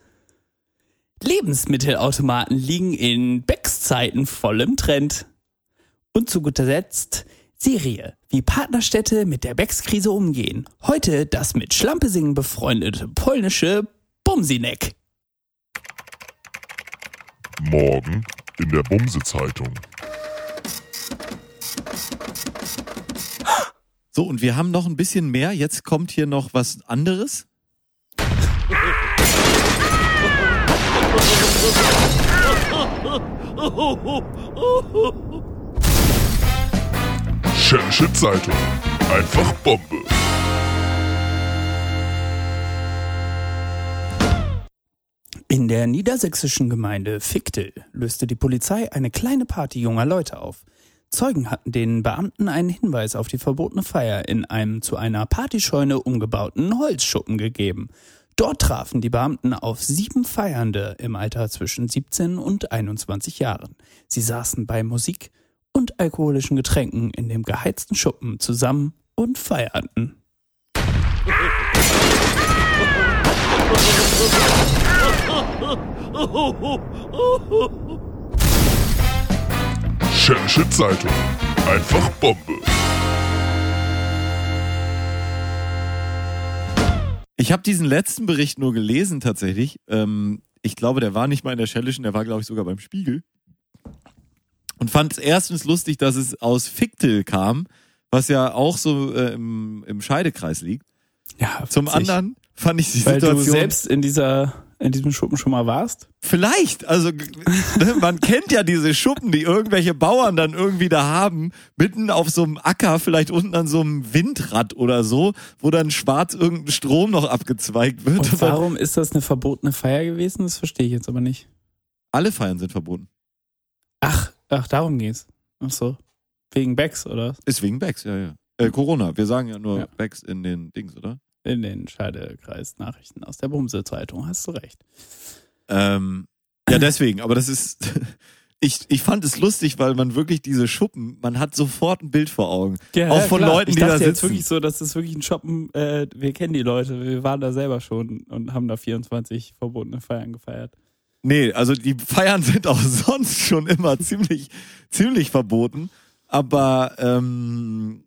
Lebensmittelautomaten liegen in Becks-Zeiten voll im Trend. Und zu guter Letzt Serie, wie Partnerstädte mit der Becks-Krise umgehen. Heute das mit Schlampesingen befreundete polnische Bumsinek. Morgen in der Bumse-Zeitung. So, und wir haben noch ein bisschen mehr. Jetzt kommt hier noch was anderes. Schädische Zeitung. Einfach Bombe. In der niedersächsischen Gemeinde Fichtel löste die Polizei eine kleine Party junger Leute auf. Zeugen hatten den Beamten einen Hinweis auf die verbotene Feier in einem zu einer Partyscheune umgebauten Holzschuppen gegeben. Dort trafen die Beamten auf sieben Feiernde im Alter zwischen 17 und 21 Jahren. Sie saßen bei Musik und alkoholischen Getränken in dem geheizten Schuppen zusammen und feierten. [laughs] Schädische Zeitung. Einfach Bombe. Ich habe diesen letzten Bericht nur gelesen tatsächlich. Ähm, ich glaube, der war nicht mal in der Schellischen, der war, glaube ich, sogar beim Spiegel. Und fand es erstens lustig, dass es aus Fichtel kam, was ja auch so äh, im, im Scheidekreis liegt. Ja, Zum witzig. anderen fand ich die Weil du Situation selbst in dieser in diesem Schuppen schon mal warst. Vielleicht, also [laughs] ne, man kennt ja diese Schuppen, die irgendwelche Bauern dann irgendwie da haben, mitten auf so einem Acker, vielleicht unten an so einem Windrad oder so, wo dann schwarz irgendein Strom noch abgezweigt wird. Und warum ist das eine verbotene Feier gewesen? Das verstehe ich jetzt aber nicht. Alle Feiern sind verboten. Ach, ach, darum ging's. Ach so. Wegen Becks, oder? Ist wegen Becks, ja, ja. Äh, Corona, wir sagen ja nur Ja. Becks in den Dings, oder? In den Scheidekreis-Nachrichten aus der Bumse-Zeitung, hast du recht. Ähm, ja, deswegen, aber das ist. [laughs] Ich, ich fand es lustig, weil man wirklich diese Schuppen, man hat sofort ein Bild vor Augen. Auch von Leuten, ich die da dachte jetzt sitzen. wirklich so, das ist wirklich ein Shoppen, äh, wir kennen die Leute, wir waren da selber schon und haben da 24 verbotene Feiern gefeiert. Nee, also die Feiern [laughs] sind auch sonst schon immer ziemlich, ziemlich verboten. Aber ähm,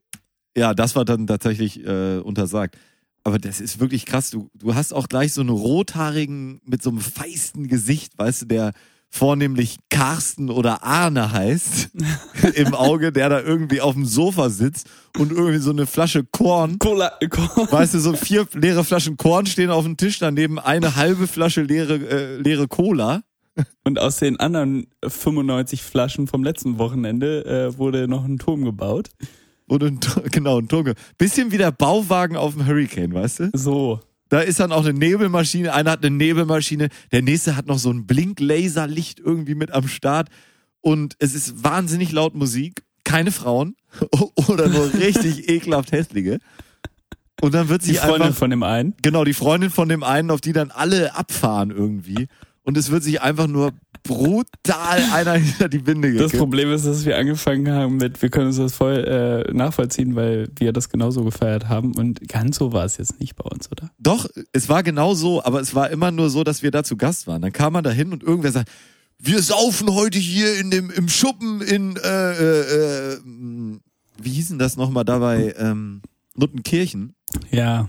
ja, das war dann tatsächlich äh, untersagt. Aber das ist wirklich krass. Du, du hast auch gleich so einen rothaarigen mit so einem feisten Gesicht, weißt du, der vornehmlich Carsten oder Arne heißt, [laughs] im Auge, der da irgendwie auf dem Sofa sitzt und irgendwie so eine Flasche Korn Cola, Weißt du, so vier leere Flaschen Korn stehen auf dem Tisch, daneben eine halbe Flasche leere, äh, leere Cola. und aus den anderen 95 Flaschen vom letzten Wochenende äh, wurde noch ein Turm gebaut. Und ein, [laughs] genau, ein Tunge. Bisschen wie der Bauwagen auf dem Hurricane, weißt du? So. Da ist dann auch eine Nebelmaschine, einer hat eine Nebelmaschine, der nächste hat noch so ein Blinklaserlicht irgendwie mit am Start. Und es ist wahnsinnig laut Musik, keine Frauen [laughs] oder nur richtig [laughs] ekelhaft hässliche. Und dann wird Die sich Freundin einfach, von dem einen. genau, die Freundin von dem einen, auf die dann alle abfahren irgendwie. Und es wird sich einfach nur brutal einer hinter die Binde Das gekippt. Problem ist, dass wir angefangen haben mit, wir können uns das voll äh, nachvollziehen, weil wir das genauso gefeiert haben. Und ganz so war es jetzt nicht bei uns, oder? Doch, es war genau so, aber es war immer nur so, dass wir da zu Gast waren. Dann kam man da hin und irgendwer sagt, wir saufen heute hier in dem, im Schuppen in, äh, äh, äh, wie hießen das nochmal dabei, ähm, Nuttenkirchen? Ja,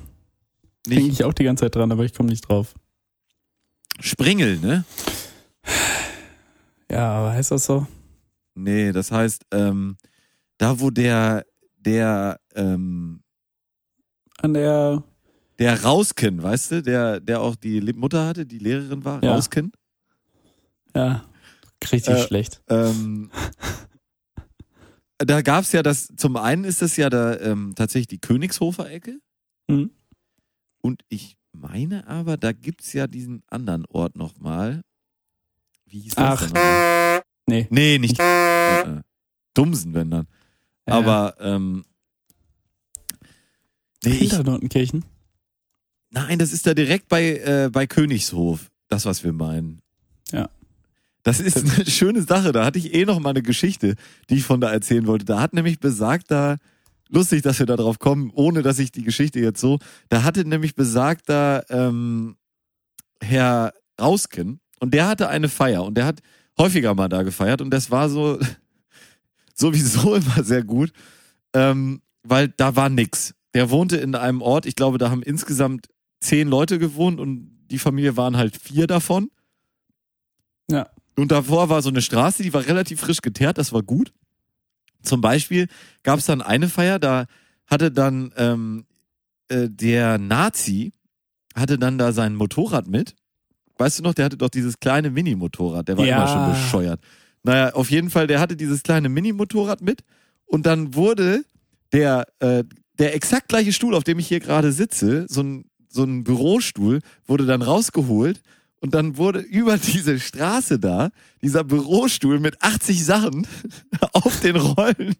denke ich auch die ganze Zeit dran, aber ich komme nicht drauf. Springel, ne? Ja, aber heißt das so? Nee, das heißt, ähm, da wo der, der, ähm, An der, der Rausken, weißt du, der, der auch die Mutter hatte, die Lehrerin war, Ja. Rausken, ja, richtig Äh, schlecht. Ähm, [laughs] da gab's ja das, zum einen ist das ja da ähm, tatsächlich die Königshofer-Ecke. Hm? Und ich meine aber, da gibt's ja diesen anderen Ort nochmal. Wie hieß das Ach. denn? Nee. Nee, nicht. Äh, äh, Dumsen, wenn dann. Ja. Aber, ähm, nee, Hinter Nottenkirchen? nein, das ist da direkt bei, äh, bei Königshof. Das, was wir meinen. Ja. Das ist eine schöne Sache. Da hatte ich eh noch mal eine Geschichte, die ich von da erzählen wollte. Da hat nämlich besagt, da, lustig, dass wir da drauf kommen, ohne dass ich die Geschichte jetzt so, da hatte nämlich besagt, da, ähm, Herr Rausken, und der hatte eine Feier und der hat häufiger mal da gefeiert und das war so, [laughs] sowieso immer sehr gut, ähm, weil da war nix. Der wohnte in einem Ort, ich glaube, da haben insgesamt zehn Leute gewohnt und die Familie waren halt vier davon. Ja. Und davor war so eine Straße, die war relativ frisch geteert, das war gut. Zum Beispiel gab es dann eine Feier, da hatte dann ähm, äh, der Nazi hatte dann da sein Motorrad mit weißt du noch, der hatte doch dieses kleine Mini-Motorrad, der war Ja. immer schon bescheuert. Naja, auf jeden Fall, der hatte dieses kleine Mini-Motorrad mit und dann wurde der, äh, der exakt gleiche Stuhl, auf dem ich hier gerade sitze, so ein, so ein Bürostuhl, wurde dann rausgeholt und dann wurde über diese Straße da dieser Bürostuhl mit 80 Sachen [laughs] auf den Rollen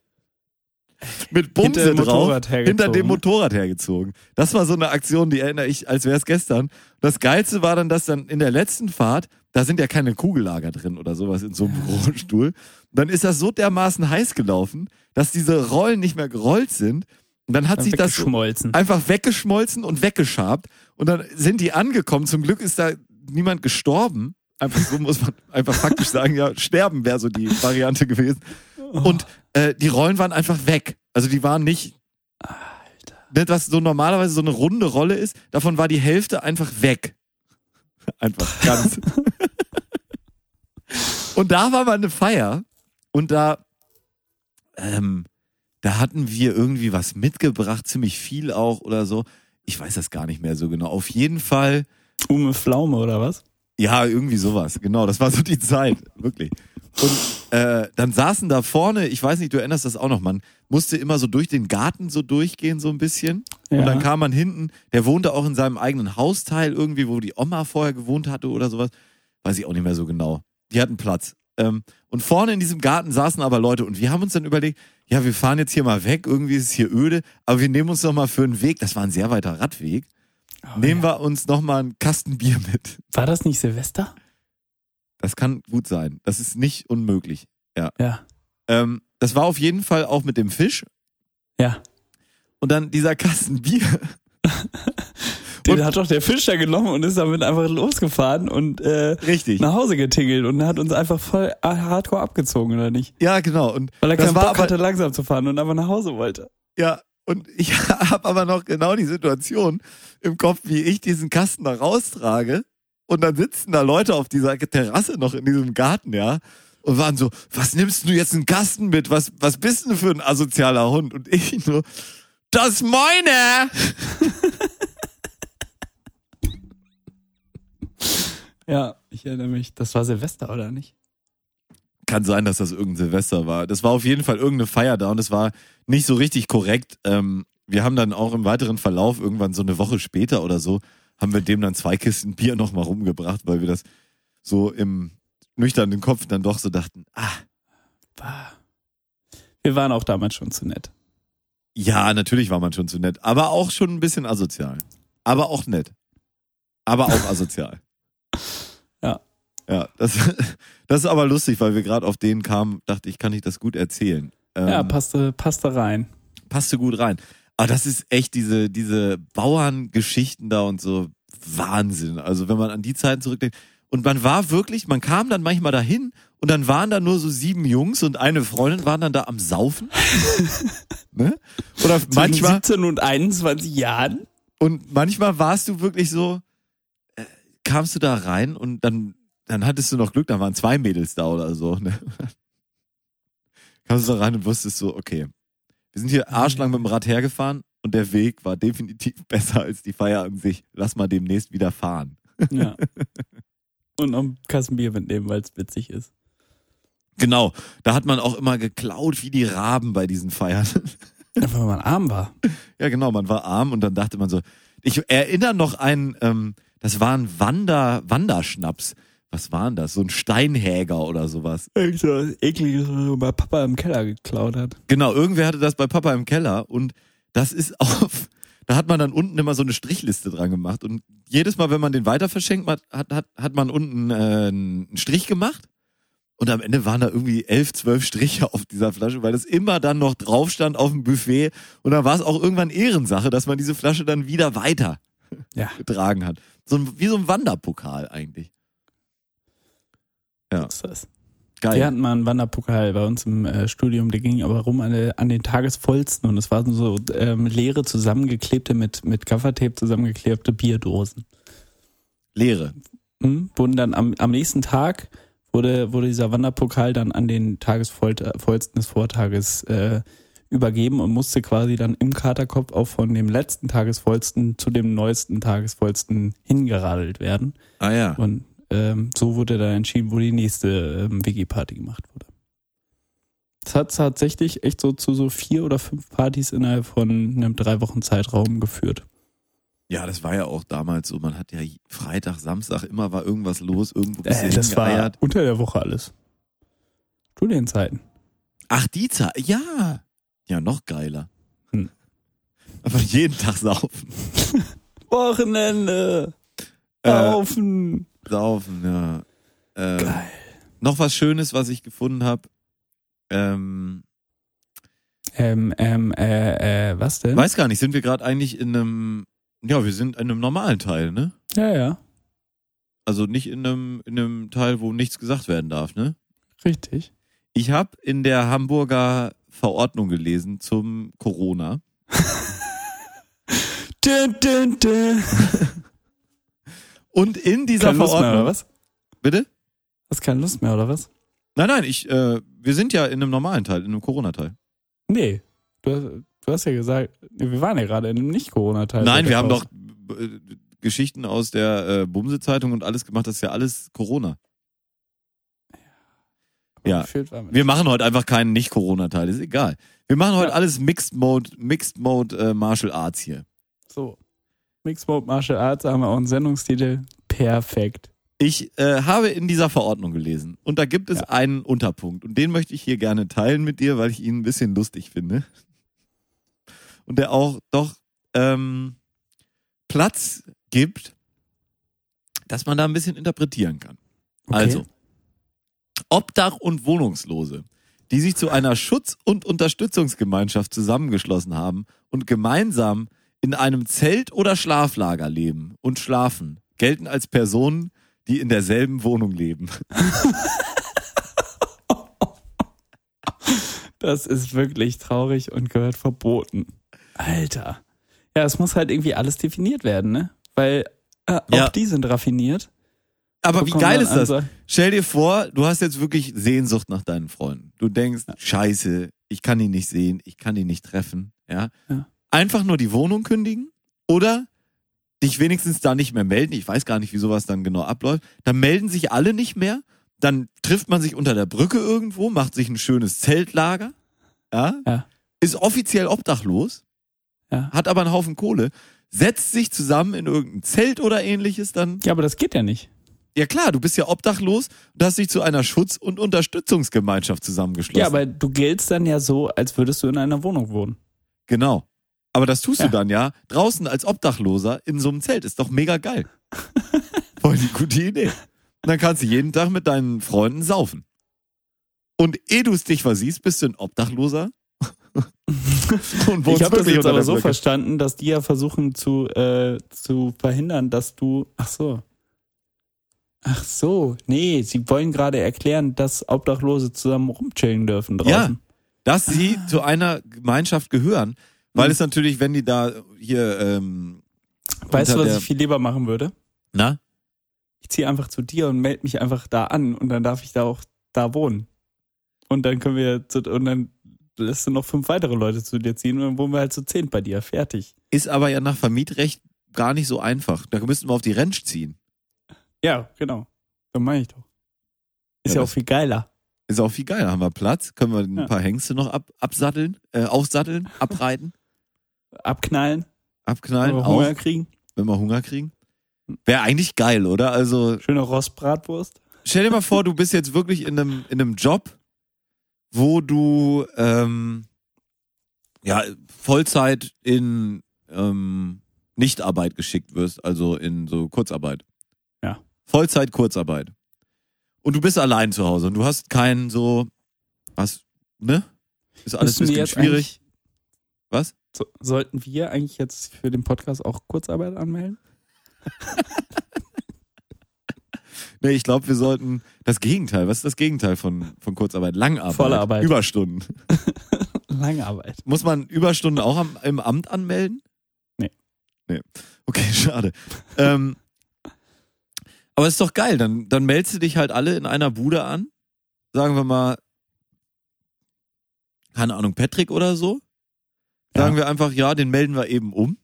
mit Bumse Hinter dem drauf Motorrad hergezogen. hinter dem Motorrad hergezogen. Das war so eine Aktion, die erinnere ich, als wäre es gestern. Das Geilste war dann, dass dann in der letzten Fahrt, da sind ja keine Kugellager drin oder sowas in so einem Bürostuhl. Dann ist das so dermaßen heiß gelaufen, dass diese Rollen nicht mehr gerollt sind. Und dann hat sich das einfach weggeschmolzen und weggeschabt. Und dann sind die angekommen. Zum Glück ist da niemand gestorben. Einfach so muss man einfach faktisch sagen, ja, sterben wäre so die Variante gewesen. Und äh, die Rollen waren einfach weg. Also die waren nicht, nicht, was so normalerweise so eine runde Rolle ist, davon war die Hälfte einfach weg. [laughs] Einfach ganz. [laughs] und da war mal eine Feier und da, ähm, da hatten wir irgendwie was mitgebracht, ziemlich viel auch oder so. Ich weiß das gar nicht mehr so genau. Auf jeden Fall, Ume Pflaume oder was? ja, irgendwie sowas. Genau, das war so die Zeit, wirklich. Und äh, dann saßen da vorne, ich weiß nicht, du erinnerst das auch noch, man musste immer so durch den Garten so durchgehen, so ein bisschen. Ja. Und dann kam man hinten, der wohnte auch in seinem eigenen Hausteil irgendwie, wo die Oma vorher gewohnt hatte oder sowas. Weiß ich auch nicht mehr so genau. Die hatten Platz. Ähm, und vorne in diesem Garten saßen aber Leute und wir haben uns dann überlegt, ja, wir fahren jetzt hier mal weg, irgendwie ist es hier öde, aber wir nehmen uns noch mal für einen Weg, das war ein sehr weiter Radweg, Oh, nehmen ja. wir uns noch mal einen Kasten Bier mit. War das nicht Silvester? Das kann gut sein. Das ist nicht unmöglich. Ja. Ähm, das war auf jeden Fall auch mit dem Fisch. Ja. Und dann dieser Kasten Bier. [laughs] Den Und- hat doch der Fischer genommen und ist damit einfach losgefahren und äh, Richtig. nach Hause getingelt und hat uns einfach voll hardcore abgezogen, oder nicht? Ja, genau. Und Weil er keinen war Bock aber, hatte, langsam zu fahren und einfach nach Hause wollte. ja, und ich [laughs] habe aber noch genau die Situation im Kopf, wie ich diesen Kasten da raustrage. Und dann sitzen da Leute auf dieser Terrasse noch in diesem Garten, ja. Und waren so, was nimmst du jetzt einen Kasten mit? Was, was bist du für ein asozialer Hund? Und ich nur, das meine! [laughs] Ja, ich erinnere mich. Das war Silvester, oder nicht? Kann sein, dass das irgendein Silvester war. Das war auf jeden Fall irgendeine Feier da und es war nicht so richtig korrekt. Ähm, wir haben dann auch im weiteren Verlauf irgendwann so eine Woche später oder so, haben wir dem dann zwei Kisten Bier nochmal rumgebracht, weil wir das so im nüchternen Kopf dann doch so dachten, ah. Wir waren auch damals schon zu nett. ja, natürlich war man schon zu nett, aber auch schon ein bisschen asozial. Aber auch nett. Aber auch asozial. [laughs] Ja. Ja, das, [laughs] das ist aber lustig, weil wir gerade auf den kamen, dachte ich, kann ich das gut erzählen. Ähm, Ja, passte, passte rein. passte gut rein. Aber das ist echt diese, diese Bauerngeschichten da und so Wahnsinn. Also wenn man an die Zeiten zurückdenkt. Und man war wirklich, man kam dann manchmal dahin und dann waren da nur so sieben Jungs und eine Freundin waren dann da am Saufen. [laughs] ne? Oder Zwischen manchmal, 17 und 21 Jahren? und manchmal warst du wirklich so, äh, kamst du da rein und dann, dann hattest du noch Glück, da waren zwei Mädels da oder so. Ne? [laughs] kamst du da rein und wusstest so, okay, wir sind hier arschlang mit dem Rad hergefahren und der Weg war definitiv [laughs] besser als die Feier an sich. Lass mal demnächst wieder fahren. Ja. [laughs] Und noch ein Kasten Bier mitnehmen, weil es witzig ist. Genau, da hat man auch immer geklaut wie die Raben bei diesen Feiern. [laughs] Einfach weil man arm war. Ja, genau, man war arm und dann dachte man so, ich erinnere noch einen, ähm, das war ein Wander, Wanderschnaps. Was war denn das? So ein Steinhäger oder sowas. Echt so ekliges, was bei Papa im Keller geklaut hat. Genau, irgendwer hatte das bei Papa im Keller und das ist [laughs] auf, da hat man dann unten immer so eine Strichliste dran gemacht und jedes Mal, wenn man den weiter verschenkt hat, hat, hat, hat man unten äh, einen Strich gemacht und am Ende waren da irgendwie elf, zwölf Striche auf dieser Flasche, weil es immer dann noch drauf stand auf dem Buffet und dann war es auch irgendwann Ehrensache, dass man diese Flasche dann wieder weiter Ja. [laughs] getragen hat. So ein, wie so ein Wanderpokal eigentlich. Ja. Ist das? Geil. Wir hatten mal einen Wanderpokal bei uns im äh, Studium, der ging aber rum an, an den Tagesvollsten und es waren so ähm, leere zusammengeklebte, mit, mit Gaffertape zusammengeklebte Bierdosen. Leere. Hm? Wurden dann am, am nächsten Tag wurde, wurde dieser Wanderpokal dann an den Tagesvollsten des Vortages äh, übergeben und musste quasi dann im Katerkopf auch von dem letzten Tagesvollsten zu dem neuesten Tagesvollsten hingeradelt werden. Ah ja. Und ähm, so wurde dann entschieden, wo die nächste ähm, WG-Party gemacht wurde. Es hat tatsächlich echt so zu so vier oder fünf Partys innerhalb von einem drei Wochen Zeitraum geführt. Ja, das war ja auch damals so. Man hat ja Freitag, Samstag immer war irgendwas los, irgendwo Äh, das war unter der Woche alles. Studienzeiten. Ach, die Zeit. Ja. Ja, noch geiler. Hm. [laughs] Aber jeden Tag saufen. [laughs] Wochenende. Äh, Saufen. Saufen, ja. Ähm, Geil. Noch was Schönes, was ich gefunden habe. Ähm, Ähm, ähm, äh, äh, was denn? weiß gar nicht, sind wir gerade eigentlich in einem, ja, wir sind in einem normalen Teil, ne? Ja, ja. Also nicht in einem, in einem Teil, wo nichts gesagt werden darf, ne? Richtig. Ich habe in der Hamburger Verordnung gelesen zum Corona. Dün, dün, dün. Und in dieser Keine Lust mehr, Verordnung. oder was? Bitte? Hast keine Lust mehr, oder was? Nein, nein, ich, äh, wir sind ja in einem normalen Teil, in einem Corona-Teil. Nee. Du, du hast ja gesagt, wir waren ja gerade in einem Nicht-Corona-Teil. Nein, wir haben doch äh, Geschichten aus der äh, Bumse-Zeitung und alles gemacht. Das ist ja alles Corona. ja. Wir machen heute einfach keinen Nicht-Corona-Teil, ist egal. Wir machen heute Ja. alles Mixed Mode, Mixed Mode äh, Martial Arts hier. So. Mode Martial Arts haben wir auch einen Sendungstitel. Perfekt. Ich äh, habe in dieser Verordnung gelesen und da gibt es Ja. einen Unterpunkt und den möchte ich hier gerne teilen mit dir, weil ich ihn ein bisschen lustig finde. Und der auch doch ähm, Platz gibt, dass man da ein bisschen interpretieren kann. Okay. Also, Obdach- und Wohnungslose, die sich zu einer Schutz- und Unterstützungsgemeinschaft zusammengeschlossen haben und gemeinsam in einem Zelt oder Schlaflager leben und schlafen, gelten als Personen, die in derselben Wohnung leben. [laughs] Das ist wirklich traurig und gehört verboten. Alter. Ja, es muss halt irgendwie alles definiert werden, ne? Weil äh, Ja. auch die sind raffiniert. Aber wie geil ist das? also- Stell dir vor, du hast jetzt wirklich Sehnsucht nach deinen Freunden. Du denkst, scheiße, ich kann ihn nicht sehen, ich kann ihn nicht treffen. Ja? Ja. Einfach nur die Wohnung kündigen oder dich wenigstens da nicht mehr melden. Ich weiß gar nicht, wie sowas dann genau abläuft. Dann melden sich alle nicht mehr. Dann trifft man sich unter der Brücke irgendwo, macht sich ein schönes Zeltlager. Ja? Ja. Ist offiziell obdachlos, Ja. hat aber einen Haufen Kohle, setzt sich zusammen in irgendein Zelt oder ähnliches dann Ja, aber das geht ja nicht. ja klar, du bist ja obdachlos und hast dich zu einer Schutz- und Unterstützungsgemeinschaft zusammengeschlossen. Ja, aber du giltst dann ja so, als würdest du in einer Wohnung wohnen. genau. Aber das tust Ja. du dann ja draußen als Obdachloser in so einem Zelt. Ist doch mega geil. [laughs] Voll die gute Idee. Und dann kannst du jeden Tag mit deinen Freunden saufen. Und ehe du es dich versiehst, bist du ein Obdachloser. [laughs] und Ich habe das jetzt aber so Brücke. verstanden, dass die ja versuchen zu, äh, zu verhindern, dass du. Ach so. Ach so. Nee, sie wollen gerade erklären, dass Obdachlose zusammen rumchillen dürfen draußen. dass sie Ah. zu einer Gemeinschaft gehören. Weil Mhm. es natürlich, wenn die da hier, ähm, Weißt du, was ich viel lieber machen würde? na? Ich ziehe einfach zu dir und melde mich einfach da an und dann darf ich da auch da wohnen. Und dann können wir zu, und dann lässt du noch fünf weitere Leute zu dir ziehen und dann wohnen wir halt zu zehn bei dir. Fertig. Ist aber ja nach Vermietrecht gar nicht so einfach. Da müssten wir auf die Rentsch ziehen. Ja, genau. So meine ich doch. Ist Ja, ja, auch viel geiler. Ist auch viel geil. Da haben wir Platz. Können wir ein Ja. paar Hengste noch ab, absatteln, äh, aufsatteln, abreiten, Abknallen, abknallen, wenn wir auch, Hunger kriegen. wenn wir Hunger kriegen. Wäre eigentlich geil, oder? Also Schöne Rostbratwurst. stell dir mal vor, du bist jetzt wirklich in einem, in einem Job, wo du ähm, ja Vollzeit in ähm, Nichtarbeit geschickt wirst, also in so Kurzarbeit. Ja. Vollzeit Kurzarbeit. Und du bist allein zu Hause und du hast keinen so was, ne? Ist alles ein Müssen bisschen schwierig. Was? So, sollten wir eigentlich jetzt für den Podcast auch Kurzarbeit anmelden? [laughs] Nee, ich glaube, wir sollten das Gegenteil. Was ist das Gegenteil von, von Kurzarbeit? Langarbeit. Volle Arbeit. Überstunden. [laughs] Lange Arbeit. Muss man Überstunden auch am, im Amt anmelden? Nee. Nee. Okay, [laughs] schade. ähm, aber ist doch geil. Dann, dann meldest du dich halt alle in einer Bude an. Sagen wir mal, keine Ahnung, Patrick oder so. Sagen wir einfach, ja, den melden wir eben um.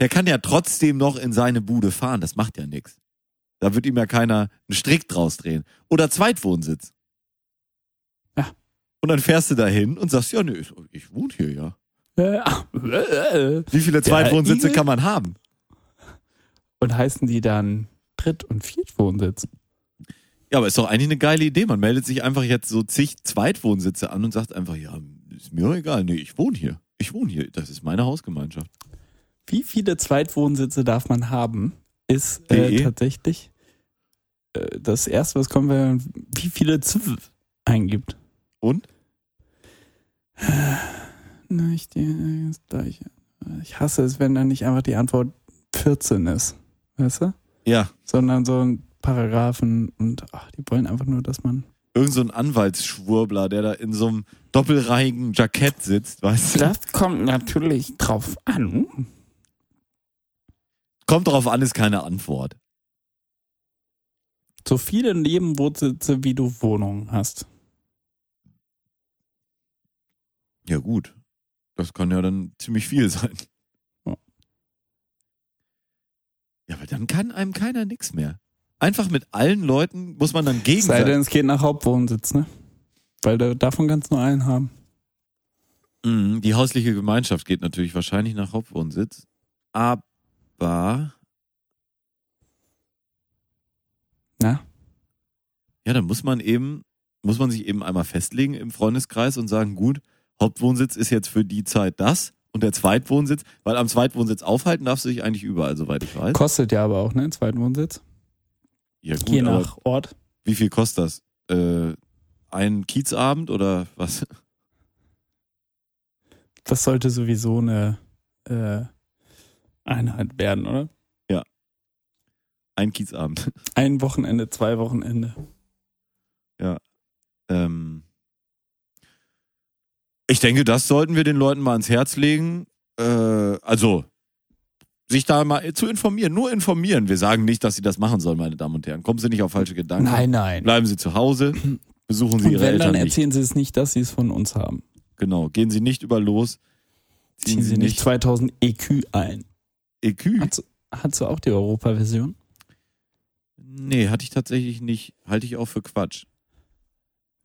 Der kann ja trotzdem noch in seine Bude fahren. Das macht ja nichts. Da wird ihm ja keiner einen Strick draus drehen. Oder Zweitwohnsitz. Ja. Und dann fährst du dahin und sagst, ja, nee, ich, ich wohne hier, ja. [laughs] Wie viele Zweitwohnsitze kann man haben? Und heißen die dann Dritt- und Viertwohnsitz? Ja, aber ist doch eigentlich eine geile Idee. Man meldet sich einfach jetzt so zig Zweitwohnsitze an und sagt einfach, ja, ist mir egal. Nee, ich wohne hier. Ich wohne hier. Das ist meine Hausgemeinschaft. Wie viele Zweitwohnsitze darf man haben? Ist äh, DE? tatsächlich äh, das erste, was kommt, wenn man wie viele ZW eingibt. Und? Na, ich, das gleiche. ich hasse es, wenn dann nicht einfach die Antwort 14 ist. Weißt du? Ja. Sondern so ein Paragraphen und ach, die wollen einfach nur, dass man. Irgend so ein Anwaltsschwurbler, der da in so einem doppelreihigen Jackett sitzt, weißt du? Das kommt natürlich drauf an. Kommt drauf an, ist keine Antwort. So viele Nebenwohnsitze, wie du Wohnungen hast. Ja, gut. Das kann ja dann ziemlich viel sein. Ja. Ja, aber dann kann einem keiner nix mehr. Einfach mit allen Leuten muss man dann gegen Sei sein. denn, es geht nach Hauptwohnsitz, ne? Weil da, davon kannst du nur einen haben. Mhm, Die häusliche Gemeinschaft geht natürlich wahrscheinlich nach Hauptwohnsitz. Aber, Na? ja, dann muss man eben, muss man sich eben einmal festlegen im Freundeskreis und sagen, gut, Hauptwohnsitz ist jetzt für die Zeit das und der Zweitwohnsitz, weil am Zweitwohnsitz aufhalten darfst du dich eigentlich überall, soweit ich weiß. Kostet ja aber auch, ne? Zweitwohnsitz. Ja, gut, Je nach Ort. wie viel kostet das? Äh, ein Kiezabend oder was? Das sollte sowieso eine äh, Einheit werden, oder? Ein Kiezabend. [laughs] Ein Wochenende, zwei Wochenende. Ähm, ich denke, das sollten wir den Leuten mal ans Herz legen. Äh, also, sich da mal zu informieren. Nur informieren. Wir sagen nicht, dass sie das machen sollen, meine Damen und Herren. Kommen Sie nicht auf falsche Gedanken. Nein, nein. Bleiben Sie zu Hause. Besuchen Sie Und Ihre wenn, dann Eltern nicht. erzählen sie es nicht, dass sie es von uns haben. Genau. Gehen Sie nicht über los. Ziehen sie nicht 2000 EQ ein. EQ? Du- hast du auch die Europa-Version? Nee, hatte ich tatsächlich nicht. Halte ich auch für Quatsch.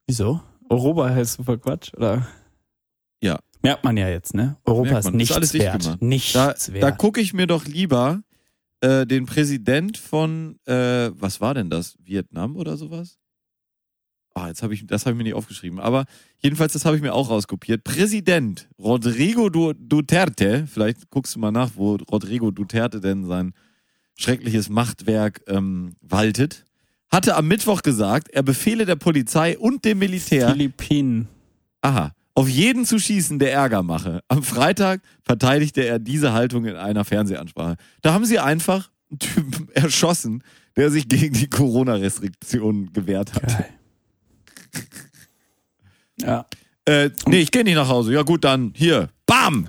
Wieso? Europa heißt super Quatsch, oder? Merkt man ja jetzt, ne? Europa ist. Ist nichts alles dicht wert. gemacht. Nichts Da, wert. da gucke ich mir doch lieber äh, den Präsident von, äh, was war denn das? Vietnam oder sowas? Ah, jetzt habe ich, das habe ich mir nicht aufgeschrieben. Aber jedenfalls, das habe ich mir auch rauskopiert. Präsident Rodrigo Du- Duterte, vielleicht guckst du mal nach, wo Rodrigo Duterte denn sein schreckliches Machtwerk ähm, waltet, hatte am Mittwoch gesagt, er befehle der Polizei und dem Militär, Philippinen. Aha. Auf jeden zu schießen, der Ärger mache. Am Freitag verteidigte er diese Haltung in einer Fernsehansprache. Da haben sie einfach einen Typen [laughs] erschossen, der sich gegen die Corona-Restriktionen gewehrt hat. Geil. [laughs] Ja. Äh, nee, ich gehe nicht nach Hause. Ja gut, dann hier. Bam!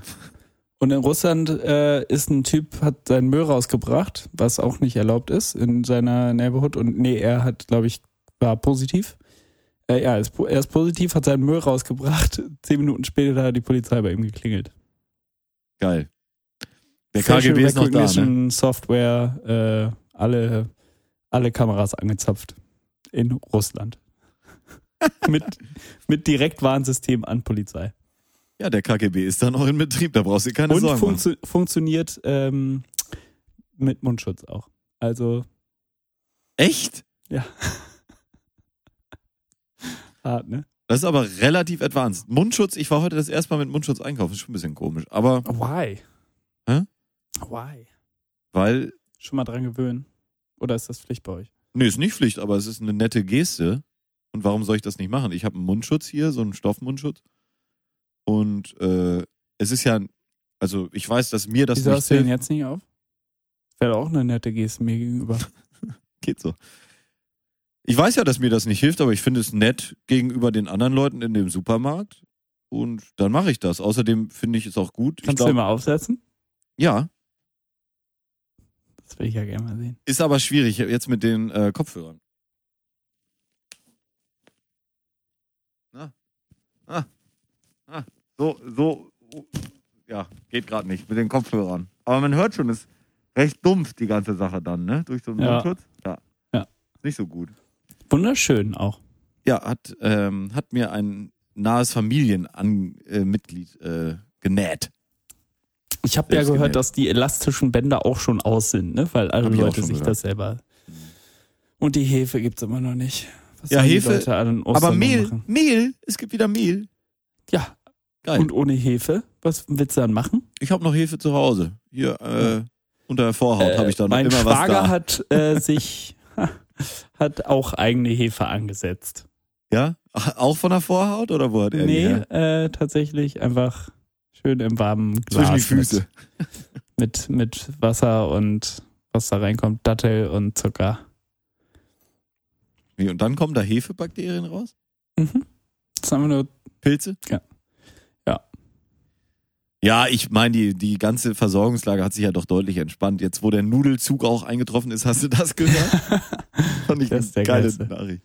Und in Russland äh, ist ein Typ, hat seinen Müll rausgebracht, was auch nicht erlaubt ist in seiner Neighborhood. Und nee, er hat, glaube ich, war positiv. Ja, er ist, er ist positiv, hat seinen Müll rausgebracht. Zehn Minuten später hat die Polizei bei ihm geklingelt. Geil. Der Facial KGB ist noch da, ne? Software, äh, alle, alle Kameras angezapft in Russland. [laughs] mit, mit Direktwarnsystem an Polizei. Ja, der KGB ist da noch in Betrieb, da brauchst du keine Und Sorgen machen. funktio funktioniert ähm, mit Mundschutz auch. Also, Echt? ja. Hart, ne? Das ist aber relativ advanced. Mundschutz, ich war heute das erste Mal mit Mundschutz einkaufen, ist schon ein bisschen komisch. Aber Why? Hä? Why? weil, Schon mal dran gewöhnen. Oder ist das Pflicht bei euch? nee, ist nicht Pflicht, aber es ist eine nette Geste. Und warum soll ich das nicht machen? Ich habe einen Mundschutz hier, so einen Stoffmundschutz. Und äh, es ist ja, also ich weiß, dass mir das Wieso nicht hast du den jetzt nicht auf? Wäre auch eine nette Geste mir gegenüber. [laughs] Geht so. Ich weiß ja, dass mir das nicht hilft, aber ich finde es nett gegenüber den anderen Leuten in dem Supermarkt. Und dann mache ich das. Außerdem finde ich es auch gut. Kannst du glaub, den mal aufsetzen? ja, Das will ich ja gerne mal sehen. ist aber schwierig jetzt mit den äh, Kopfhörern. Na, ah, ah, so, so, ja, geht gerade nicht mit den Kopfhörern. Aber man hört schon, ist recht dumpf die ganze Sache dann, ne? Durch so einen Ja. Mundschutz. Ja. Nicht so gut. Wunderschön auch. Ja, hat, ähm, hat mir ein nahes Familienmitglied äh, äh, genäht. Ich habe ja gehört, genäht. dass die elastischen Bänder auch schon aus sind, ne? weil alle Leute sich gehört. das selber. Und die Hefe gibt's immer noch nicht. Was Ja, Hefe- Aber Mehl, machen? Mehl, es gibt wieder Mehl. Ja. Geil. Und ohne Hefe, was willst du dann machen? Ich habe noch Hefe zu Hause. Hier äh, unter der Vorhaut habe ich da noch mein immer Schwager was da. hat äh, [laughs] sich hat auch eigene Hefe angesetzt. Ja? Auch von der Vorhaut oder wo hat er die nee, äh, tatsächlich einfach schön im warmen Glas Zwischen die Füße. Mit, [laughs] mit, mit Wasser und was da reinkommt, Dattel und Zucker. Wie, und dann kommen da Hefebakterien raus? Mhm. Das haben wir nur Pilze? Ja. Ja, ich meine, die, die ganze Versorgungslage hat sich ja doch deutlich entspannt. Jetzt, wo der Nudelzug auch eingetroffen ist, hast du das gehört? [laughs] Fand ich Das ist der geile Geilste. Nachricht.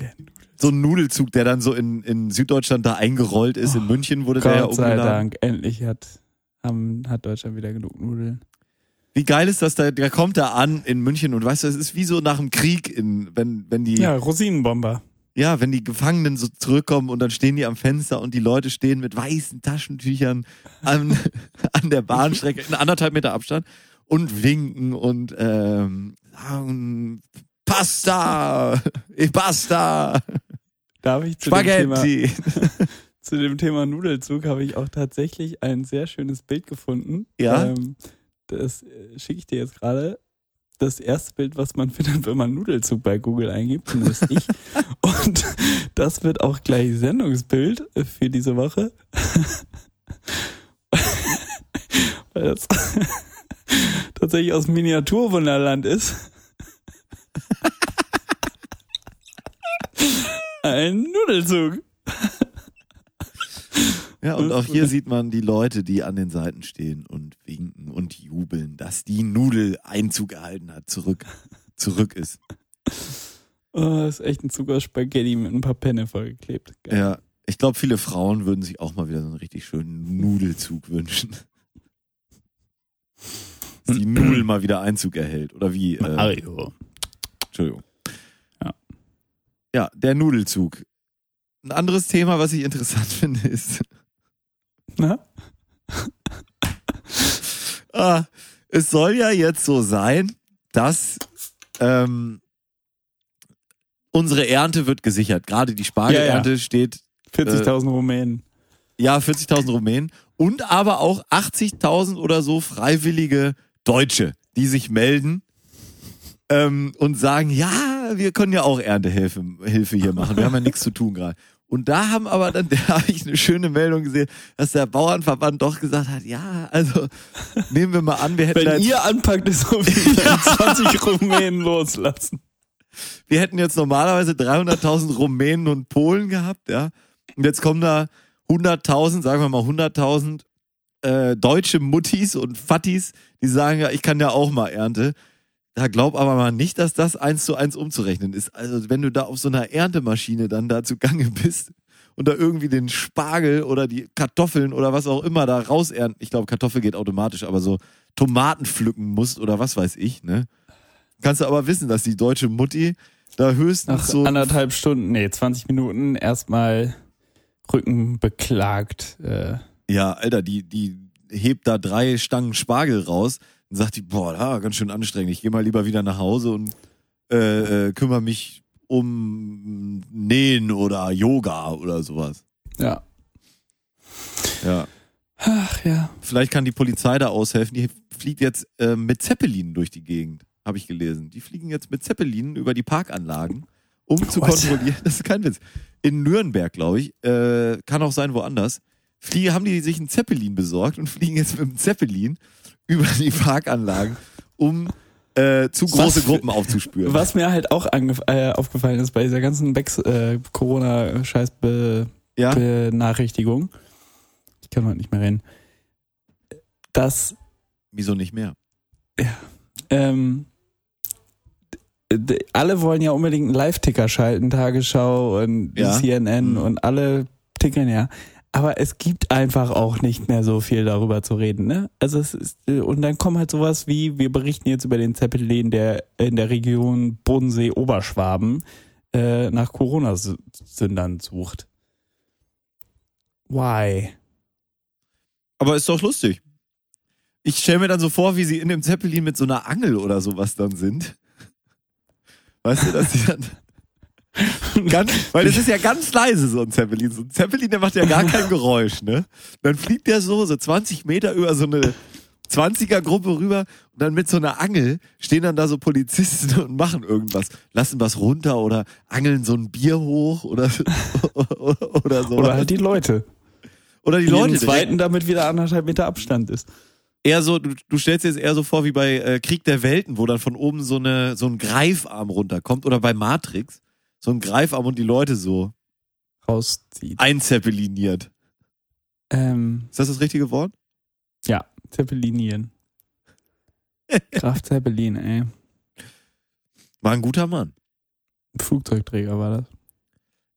Der So ein Nudelzug, der dann so in, in Süddeutschland da eingerollt ist. in München wurde der ja Gott sei umgeladen. Dank, endlich hat, haben, hat Deutschland wieder genug Nudeln. Wie geil ist das? Der, der kommt da an in München und weißt du, es ist wie so nach dem Krieg, in, wenn, wenn die, Ja, Rosinenbomber. Ja, wenn die Gefangenen so zurückkommen und dann stehen die am Fenster und die Leute stehen mit weißen Taschentüchern an, [laughs] an der Bahnstrecke in anderthalb Meter Abstand und winken und ähm, sagen, Pasta, [laughs] eh, Pasta, Darf ich zu dem, Thema, Spaghetti. [laughs] zu dem Thema Nudelzug habe ich auch tatsächlich ein sehr schönes Bild gefunden. Ja? Ähm, das äh, schicke ich dir jetzt gerade. Das erste Bild, was man [laughs] findet, wenn man Nudelzug bei Google eingibt, zumindest ich. [laughs] Und das wird auch gleich Sendungsbild für diese Woche. [laughs] Weil das tatsächlich aus Miniaturwunderland ist. Ein Nudelzug. Ja, und auch hier sieht man die Leute, die an den Seiten stehen und winken und jubeln, dass die Nudel Einzug erhalten hat, zurück, zurück ist. [laughs] Oh, das ist echt ein Zug aus Spaghetti mit ein paar Penne vollgeklebt. Geil. Ja, ich glaube, viele Frauen würden sich auch mal wieder so einen richtig schönen Nudelzug wünschen. [laughs] Dass die Nudel mal wieder Einzug erhält. Oder wie? Äh, Mario. Entschuldigung. Ja. Ja, der Nudelzug. Ein anderes Thema, was ich interessant [laughs] finde, ist, Na? ah, es soll ja jetzt so sein, dass ähm, unsere Ernte wird gesichert. Gerade die Spargelernte steht 40.000 Rumänen. Ja, 40.000 Rumänen und aber auch 80.000 oder so freiwillige Deutsche, die sich melden ähm, und sagen, ja, wir können ja auch Erntehilfe Hilfe hier machen. Wir haben ja nichts zu tun gerade. Und da haben aber dann, [laughs] da habe ich eine schöne Meldung gesehen, dass der Bauernverband doch gesagt hat, ja, also nehmen wir mal an, wir hätten, Wenn jetzt, ihr anpackt, ist auf jeden Fall [laughs] 20 Rumänen loslassen. wir hätten jetzt normalerweise 300.000 Rumänen und Polen gehabt, ja. Und jetzt kommen da 100.000, sagen wir mal 100.000 äh, deutsche Muttis und Fattis, die sagen, ja, ich kann ja auch mal Ernte. Da glaub aber mal nicht, dass das eins zu eins umzurechnen ist. Also wenn du da auf so einer Erntemaschine dann da zugange [laughs] bist und da irgendwie den Spargel oder die Kartoffeln oder was auch immer da rausernten, ich glaube Kartoffel geht automatisch, aber so Tomaten pflücken musst oder was weiß ich, ne? Kannst du aber wissen, dass die deutsche Mutti da höchstens Nach so anderthalb Stunden, nee, 20 Minuten erstmal Rücken beklagt. Äh, Ja, Alter, die, die hebt da drei Stangen Spargel raus und sagt die, boah, ja, ganz schön anstrengend. Ich gehe mal lieber wieder nach Hause und äh, äh, kümmere mich um Nähen oder Yoga oder sowas. ja. Ja. Ach ja. Vielleicht kann die Polizei da aushelfen. Die fliegt jetzt äh, mit Zeppelinen durch die Gegend, habe ich gelesen. Die fliegen jetzt mit Zeppelinen über die Parkanlagen, um zu What? kontrollieren. [laughs] Das ist kein Witz. In Nürnberg, glaube ich, äh, kann auch sein woanders. Fliege, haben die sich einen Zeppelin besorgt und fliegen jetzt mit dem Zeppelin über die Parkanlagen, um äh, zu große für- Gruppen aufzuspüren. Was mir halt auch äh, aufgefallen ist bei dieser ganzen äh, Corona-Scheiß-Benachrichtigung, ich kann heute nicht mehr reden, dass Wieso nicht mehr? ähm, d- d- alle wollen ja unbedingt einen Live-Ticker schalten, Tagesschau und Ja. CNN Mhm. und alle tickern ja. Aber es gibt einfach auch nicht mehr so viel darüber zu reden, ne? Also es ist, äh, und dann kommen halt sowas wie, wir berichten jetzt über den Zeppelin, der in der Region Bodensee-Oberschwaben äh, nach Corona-Sündern sucht. Why? Aber ist doch lustig. Ich stelle mir dann so vor, wie sie in dem Zeppelin mit so einer Angel oder sowas dann sind. Weißt du, dass sie dann. [laughs] Ganz, weil das ist ja ganz leise, so ein Zeppelin. So ein Zeppelin, der macht ja gar kein Geräusch, ne? Dann fliegt der so, so 20 Meter über so eine 20er-Gruppe rüber und dann mit so einer Angel stehen dann da so Polizisten und machen irgendwas. Lassen was runter oder angeln so ein Bier hoch oder, [laughs] oder so. Oder halt die Leute. oder die Die Leute. Direkt. zweiten, damit wieder anderthalb Meter Abstand ist. eher so, du, du stellst dir jetzt eher so vor wie bei äh, Krieg der Welten, wo dann von oben so eine so ein Greifarm runterkommt oder bei Matrix so ein Greifarm und die Leute so Rauszieht. einzeppeliniert. Ähm, Ist das das richtige Wort? ja, Zeppelinien. Graf [laughs] Zeppelin, ey. War ein guter Mann. Flugzeugträger war das.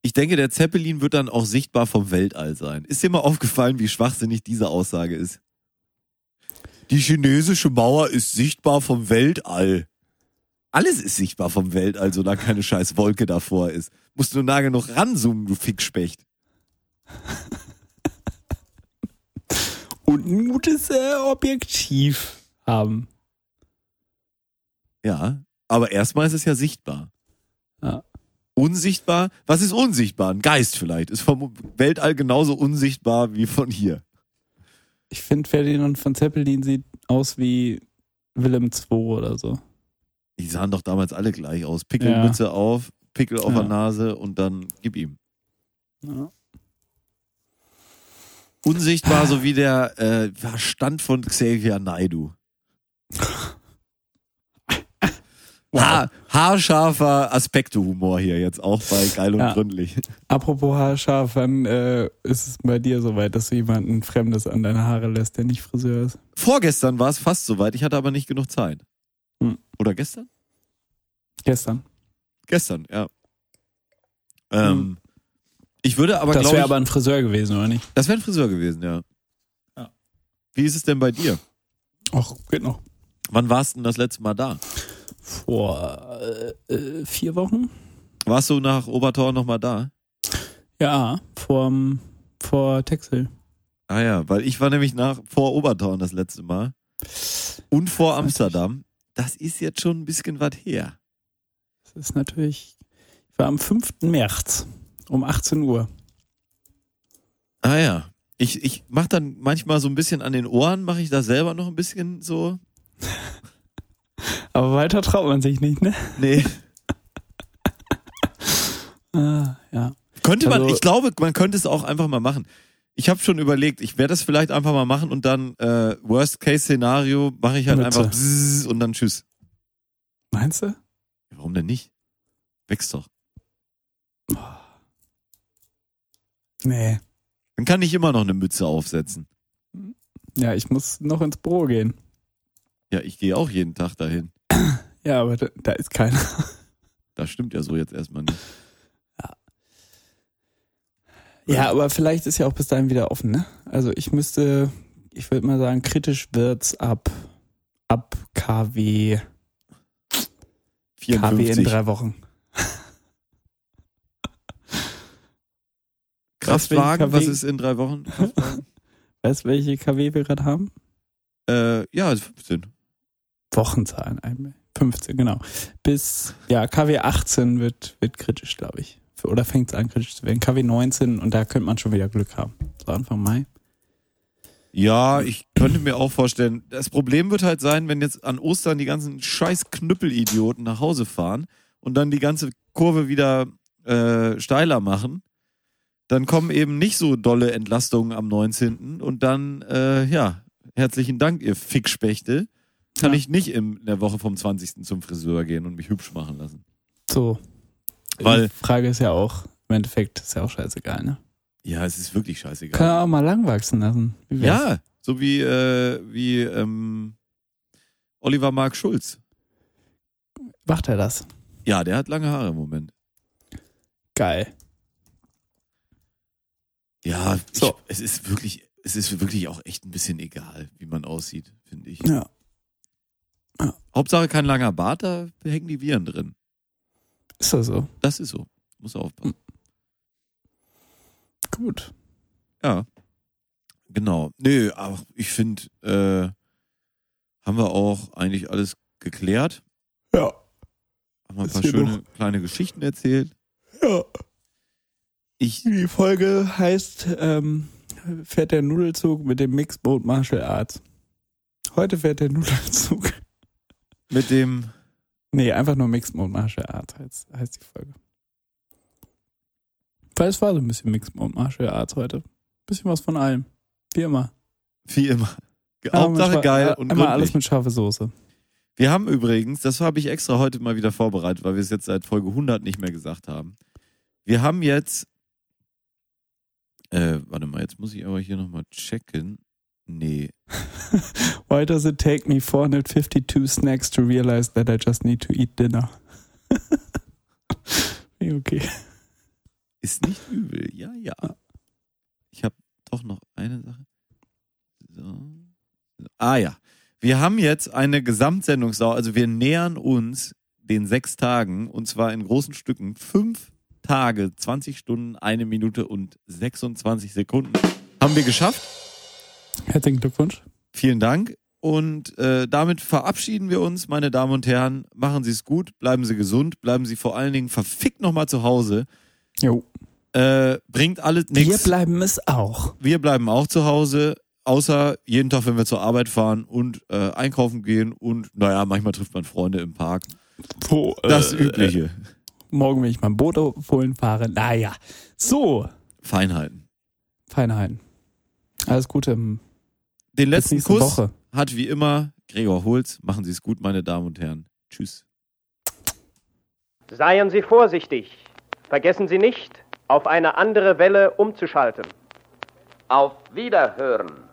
Ich denke, der Zeppelin wird dann auch sichtbar vom Weltall sein. Ist dir mal aufgefallen, wie schwachsinnig diese Aussage ist? Die chinesische Mauer ist sichtbar vom Weltall. Alles ist sichtbar vom Weltall, solange keine scheiß Wolke davor ist. Musst du nah genug ranzoomen, du Fickspecht. Und ein gutes äh, Objektiv haben. Ja, aber erstmal ist es ja sichtbar. Ja. Unsichtbar? Was ist unsichtbar? Ein Geist vielleicht. Ist vom Weltall genauso unsichtbar wie von hier. Ich finde, Ferdinand von Zeppelin sieht aus wie Willem II oder so. Die sahen doch damals alle gleich aus. Pickelmütze auf, Pickel auf Ja. der Nase und dann gib ihm. Ja. Unsichtbar, so wie der äh, Verstand von Xavier Naidu. [laughs] Ha haarscharfer Aspekte-Humor hier jetzt auch bei Geil und Ja. Gründlich. Apropos haarscharf, wann äh, ist es bei dir soweit, dass du jemanden Fremdes an deine Haare lässt, der nicht Friseur ist? Vorgestern war es fast soweit, ich hatte aber nicht genug Zeit. Hm. Oder gestern? Gestern. Gestern, ja. Ähm, Ich würde aber, das glaube wäre ich, aber ein Friseur gewesen, oder nicht? das wäre ein Friseur gewesen, ja. Ja. Wie ist es denn bei dir? Ach, geht noch. Wann warst du denn das letzte Mal da? Vor äh, äh, vier Wochen? Warst du nach Obertor nochmal da? Ja, vorm, vor Texel. Ah ja, weil ich war nämlich nach vor Obertorn das letzte Mal und vor Amsterdam. Das ist jetzt schon ein bisschen was her. Das ist natürlich, ich war am 5. März um 18 Uhr. Ah ja, ich ich mache dann manchmal so ein bisschen an den Ohren, mache ich da selber noch ein bisschen so. [laughs] Aber weiter traut man sich nicht, ne? Nee, [laughs] Ah, ja. könnte man. Also- Ich glaube, man könnte es auch einfach mal machen. Ich habe schon überlegt, ich werde das vielleicht einfach mal machen und dann äh, Worst Case Szenario mache ich halt Mütze. einfach und dann tschüss. Meinst du? Warum denn nicht? Wächst doch. Nee. Dann kann ich immer noch eine Mütze aufsetzen. Ja, ich muss noch ins Büro gehen. Ja, ich gehe auch jeden Tag dahin. [clears throat] Ja, aber da, da ist keiner. Das stimmt ja so jetzt erstmal nicht. Ja, aber vielleicht ist ja auch bis dahin wieder offen, ne? Also ich müsste, ich würde mal sagen, kritisch wird's ab, ab KW, KW in 54. drei Wochen. [laughs] Kraftwagen, was ist in drei Wochen? [laughs] Weißt du, welche KW wir gerade haben? äh, ja, 15. Wochenzahlen, einmal. 15, genau. Bis, ja, KW 18 wird, wird kritisch, glaube ich. Oder fängt es an, kritisch zu werden. KW 19 und da könnte man schon wieder Glück haben. So Anfang Mai. Ja, ich könnte mir auch vorstellen, das Problem wird halt sein, wenn jetzt an Ostern die ganzen scheiß Knüppelidioten nach Hause fahren und dann die ganze Kurve wieder äh, steiler machen, dann kommen eben nicht so dolle Entlastungen am 19. Und dann, äh, ja, herzlichen Dank, ihr Fickspechte. Kann Ja. ich nicht in der Woche vom 20. zum Friseur gehen und mich hübsch machen lassen. So. Weil- Die Frage ist ja auch, im Endeffekt ist ja auch scheißegal, ne? Ja, es ist wirklich scheißegal. Kann er auch mal lang wachsen lassen. Ja, so wie, äh, wie ähm, Oliver Mark Schulz. Macht er das? Ja, der hat lange Haare im Moment. Geil. Ja, So. ich, es ist wirklich, es ist wirklich auch echt ein bisschen egal, wie man aussieht, finde ich. Ja. Hauptsache kein langer Bart, da hängen die Viren drin. Ist das so? Das ist so. Muss aufpassen. Gut. Ja. Genau. Nö, aber ich finde, äh, haben wir auch eigentlich alles geklärt. Ja. Haben wir ein Ist paar schöne noch- kleine Geschichten erzählt. Ja. Ich, Die Folge heißt ähm, Fährt der Nudelzug mit dem Mixed Mode Martial Arts. Heute fährt der [laughs] Nudelzug. mit dem, Nee, einfach nur Mixed Mode Martial Arts heißt, heißt die Folge. Weil es war so ein bisschen Mixed Martial Arts heute. Bisschen was von allem. Wie immer. wie immer, Ja, Hauptsache manchmal- geil ja, und Immer alles mit scharfe Soße. Wir haben übrigens, das habe ich extra heute mal wieder vorbereitet, weil wir es jetzt seit Folge 100 nicht mehr gesagt haben. Wir haben jetzt, äh, warte mal, jetzt muss ich aber hier nochmal checken. Nee, [laughs] Why does it take me 452 snacks to realize that I just need to eat dinner? [laughs] okay. Ist nicht übel. Ja, ja. Ich habe doch noch eine Sache. So. Ah ja. Wir haben jetzt eine Gesamtsendungsdauer, also wir nähern uns den sechs Tagen und zwar in großen Stücken. Fünf Tage, 20 Stunden, eine Minute und 26 Sekunden. Haben wir geschafft. Herzlichen Glückwunsch. Vielen Dank. Und äh, damit verabschieden wir uns, meine Damen und Herren. Machen Sie es gut, bleiben Sie gesund, bleiben Sie vor allen Dingen verfickt nochmal zu Hause. Jo. Äh, bringt alles Wir nichts. bleiben es auch. Wir bleiben auch zu Hause, außer jeden Tag, wenn wir zur Arbeit fahren und äh, einkaufen gehen und naja, manchmal trifft man Freunde im Park. Wo, Das äh, Übliche. Morgen will ich mein Boot holen fahren. Naja. So. Feinheiten. Feinheiten. Alles Gute. im- Den Bis letzten Kuss Woche. hat wie immer Gregor Holz. Machen Sie es gut, meine Damen und Herren. Tschüss. Seien Sie vorsichtig. Vergessen Sie nicht, auf eine andere Welle umzuschalten. Auf Wiederhören.